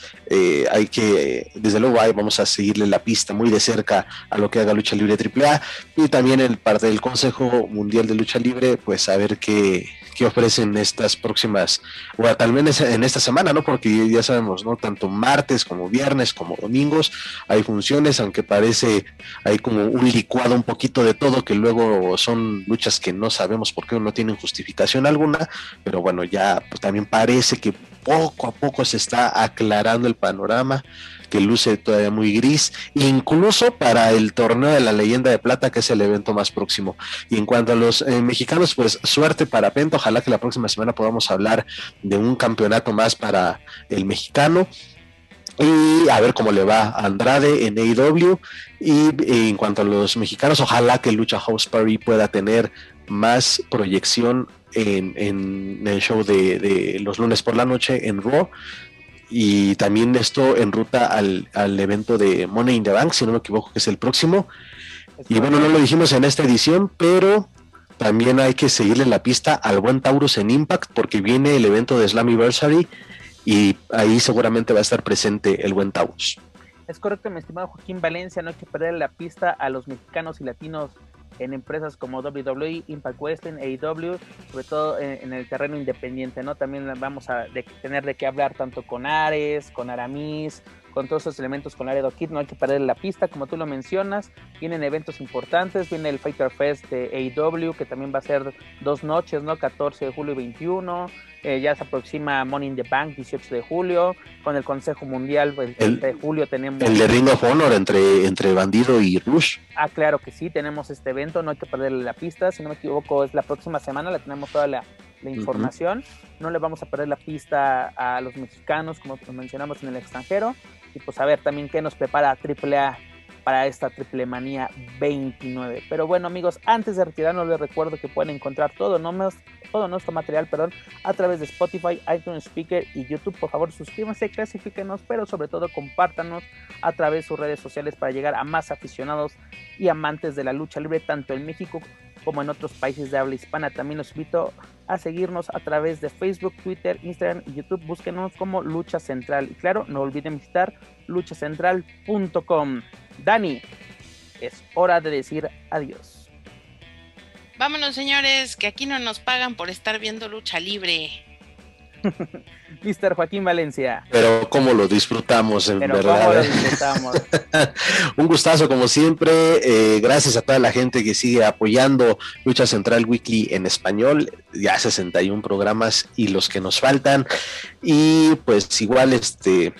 hay que desde luego ahí vamos a seguirle la pista muy de cerca a lo que haga Lucha Libre AAA y también el parte del Consejo Mundial de Lucha Libre pues a ver qué, qué ofrecen estas próximas o tal vez en esta semana no porque ya sabemos no tanto martes como viernes como domingos hay funciones aunque parece hay como un licuado un poquito de todo que luego son luchas que no sabemos por qué no tienen justificación alguna, pero bueno, ya pues, también parece que poco a poco se está aclarando el panorama que luce todavía muy gris, incluso para el torneo de la leyenda de plata, que es el evento más próximo. Y en cuanto a los eh, mexicanos, pues suerte para Pento, ojalá que la próxima semana podamos hablar de un campeonato más para el mexicano y a ver cómo le va a Andrade en AEW. Y en cuanto a los mexicanos, ojalá que Lucha House Party pueda tener más proyección en, el show de, los lunes por la noche en Raw. Y también esto en ruta al, al, evento de Money in the Bank, si no me equivoco, que es el próximo. y bueno, no lo dijimos en esta edición, pero también hay que seguirle la pista al buen Taurus en Impact porque viene el evento de Slammiversary y ahí seguramente va a estar presente el buen Taurus. Es correcto, mi estimado Joaquín Valencia, no hay que perder la pista a los mexicanos y latinos en empresas como WWE, Impact Wrestling, AEW, sobre todo en, el terreno independiente, ¿no? También vamos a tener de qué hablar tanto con Ares, con Aramis, con todos esos elementos con Laredo Kid, no hay que perder la pista, como tú lo mencionas, vienen eventos importantes, viene el Fighter Fest de AEW, que también va a ser dos noches, ¿no? 14 de julio y 21, eh, ya se aproxima Money in the Bank, 18 de julio, con el Consejo Mundial, pues, el 30 de julio tenemos... El de Ring of Honor entre, entre Bandido y Rush. Ah, claro que sí, tenemos este evento, no hay que perderle la pista, si no me equivoco es la próxima semana, la tenemos toda la información. No le vamos a perder la pista a los mexicanos, como mencionamos en el extranjero. Y pues a ver también qué nos prepara AAA para esta Triple Manía 29. Pero bueno amigos, antes de retirarnos les recuerdo que pueden encontrar todo, no más, todo nuestro material perdón, a través de Spotify, iTunes Speaker y YouTube. Por favor suscríbanse, clasifíquenos, pero sobre todo compártanos a través de sus redes sociales para llegar a más aficionados y amantes de la lucha libre, tanto en México como en otros países de habla hispana. También los invito a seguirnos a través de Facebook, Twitter, Instagram y YouTube. Búsquenos como Lucha Central. Y claro, no olviden visitar luchacentral.com. Dani, es hora de decir adiós. Vámonos, señores, que aquí no nos pagan por estar viendo lucha libre. [LAUGHS] Mr. Joaquín Valencia. Pero cómo lo disfrutamos, en verdad. [LAUGHS] Un gustazo, como siempre. Eh, gracias a toda la gente que sigue apoyando Lucha Central Weekly en español. Ya 61 programas y los que nos faltan. Y pues igual, este.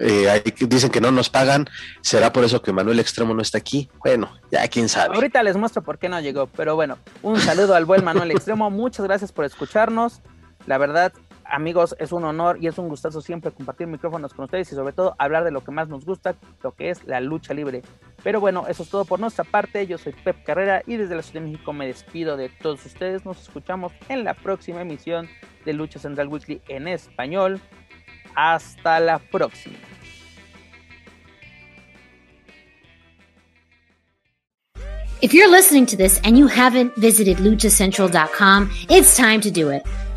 Eh, dicen que no nos pagan, será por eso que Manuel Extremo no está aquí. Bueno, ya quién sabe. Ahorita les muestro por qué no llegó, pero bueno, un saludo al buen Manuel [LAUGHS] Extremo, muchas gracias por escucharnos. La verdad, amigos, es un honor y es un gustazo siempre compartir micrófonos con ustedes y sobre todo hablar de lo que más nos gusta, lo que es la lucha libre. Pero bueno, eso es todo por nuestra parte. Yo soy Pep Carrera y desde la Ciudad de México me despido de todos ustedes. Nos escuchamos en la próxima emisión de Lucha Central Weekly en español. Hasta la próxima. If you're listening to this and you haven't visited luchacentral.com, it's time to do it.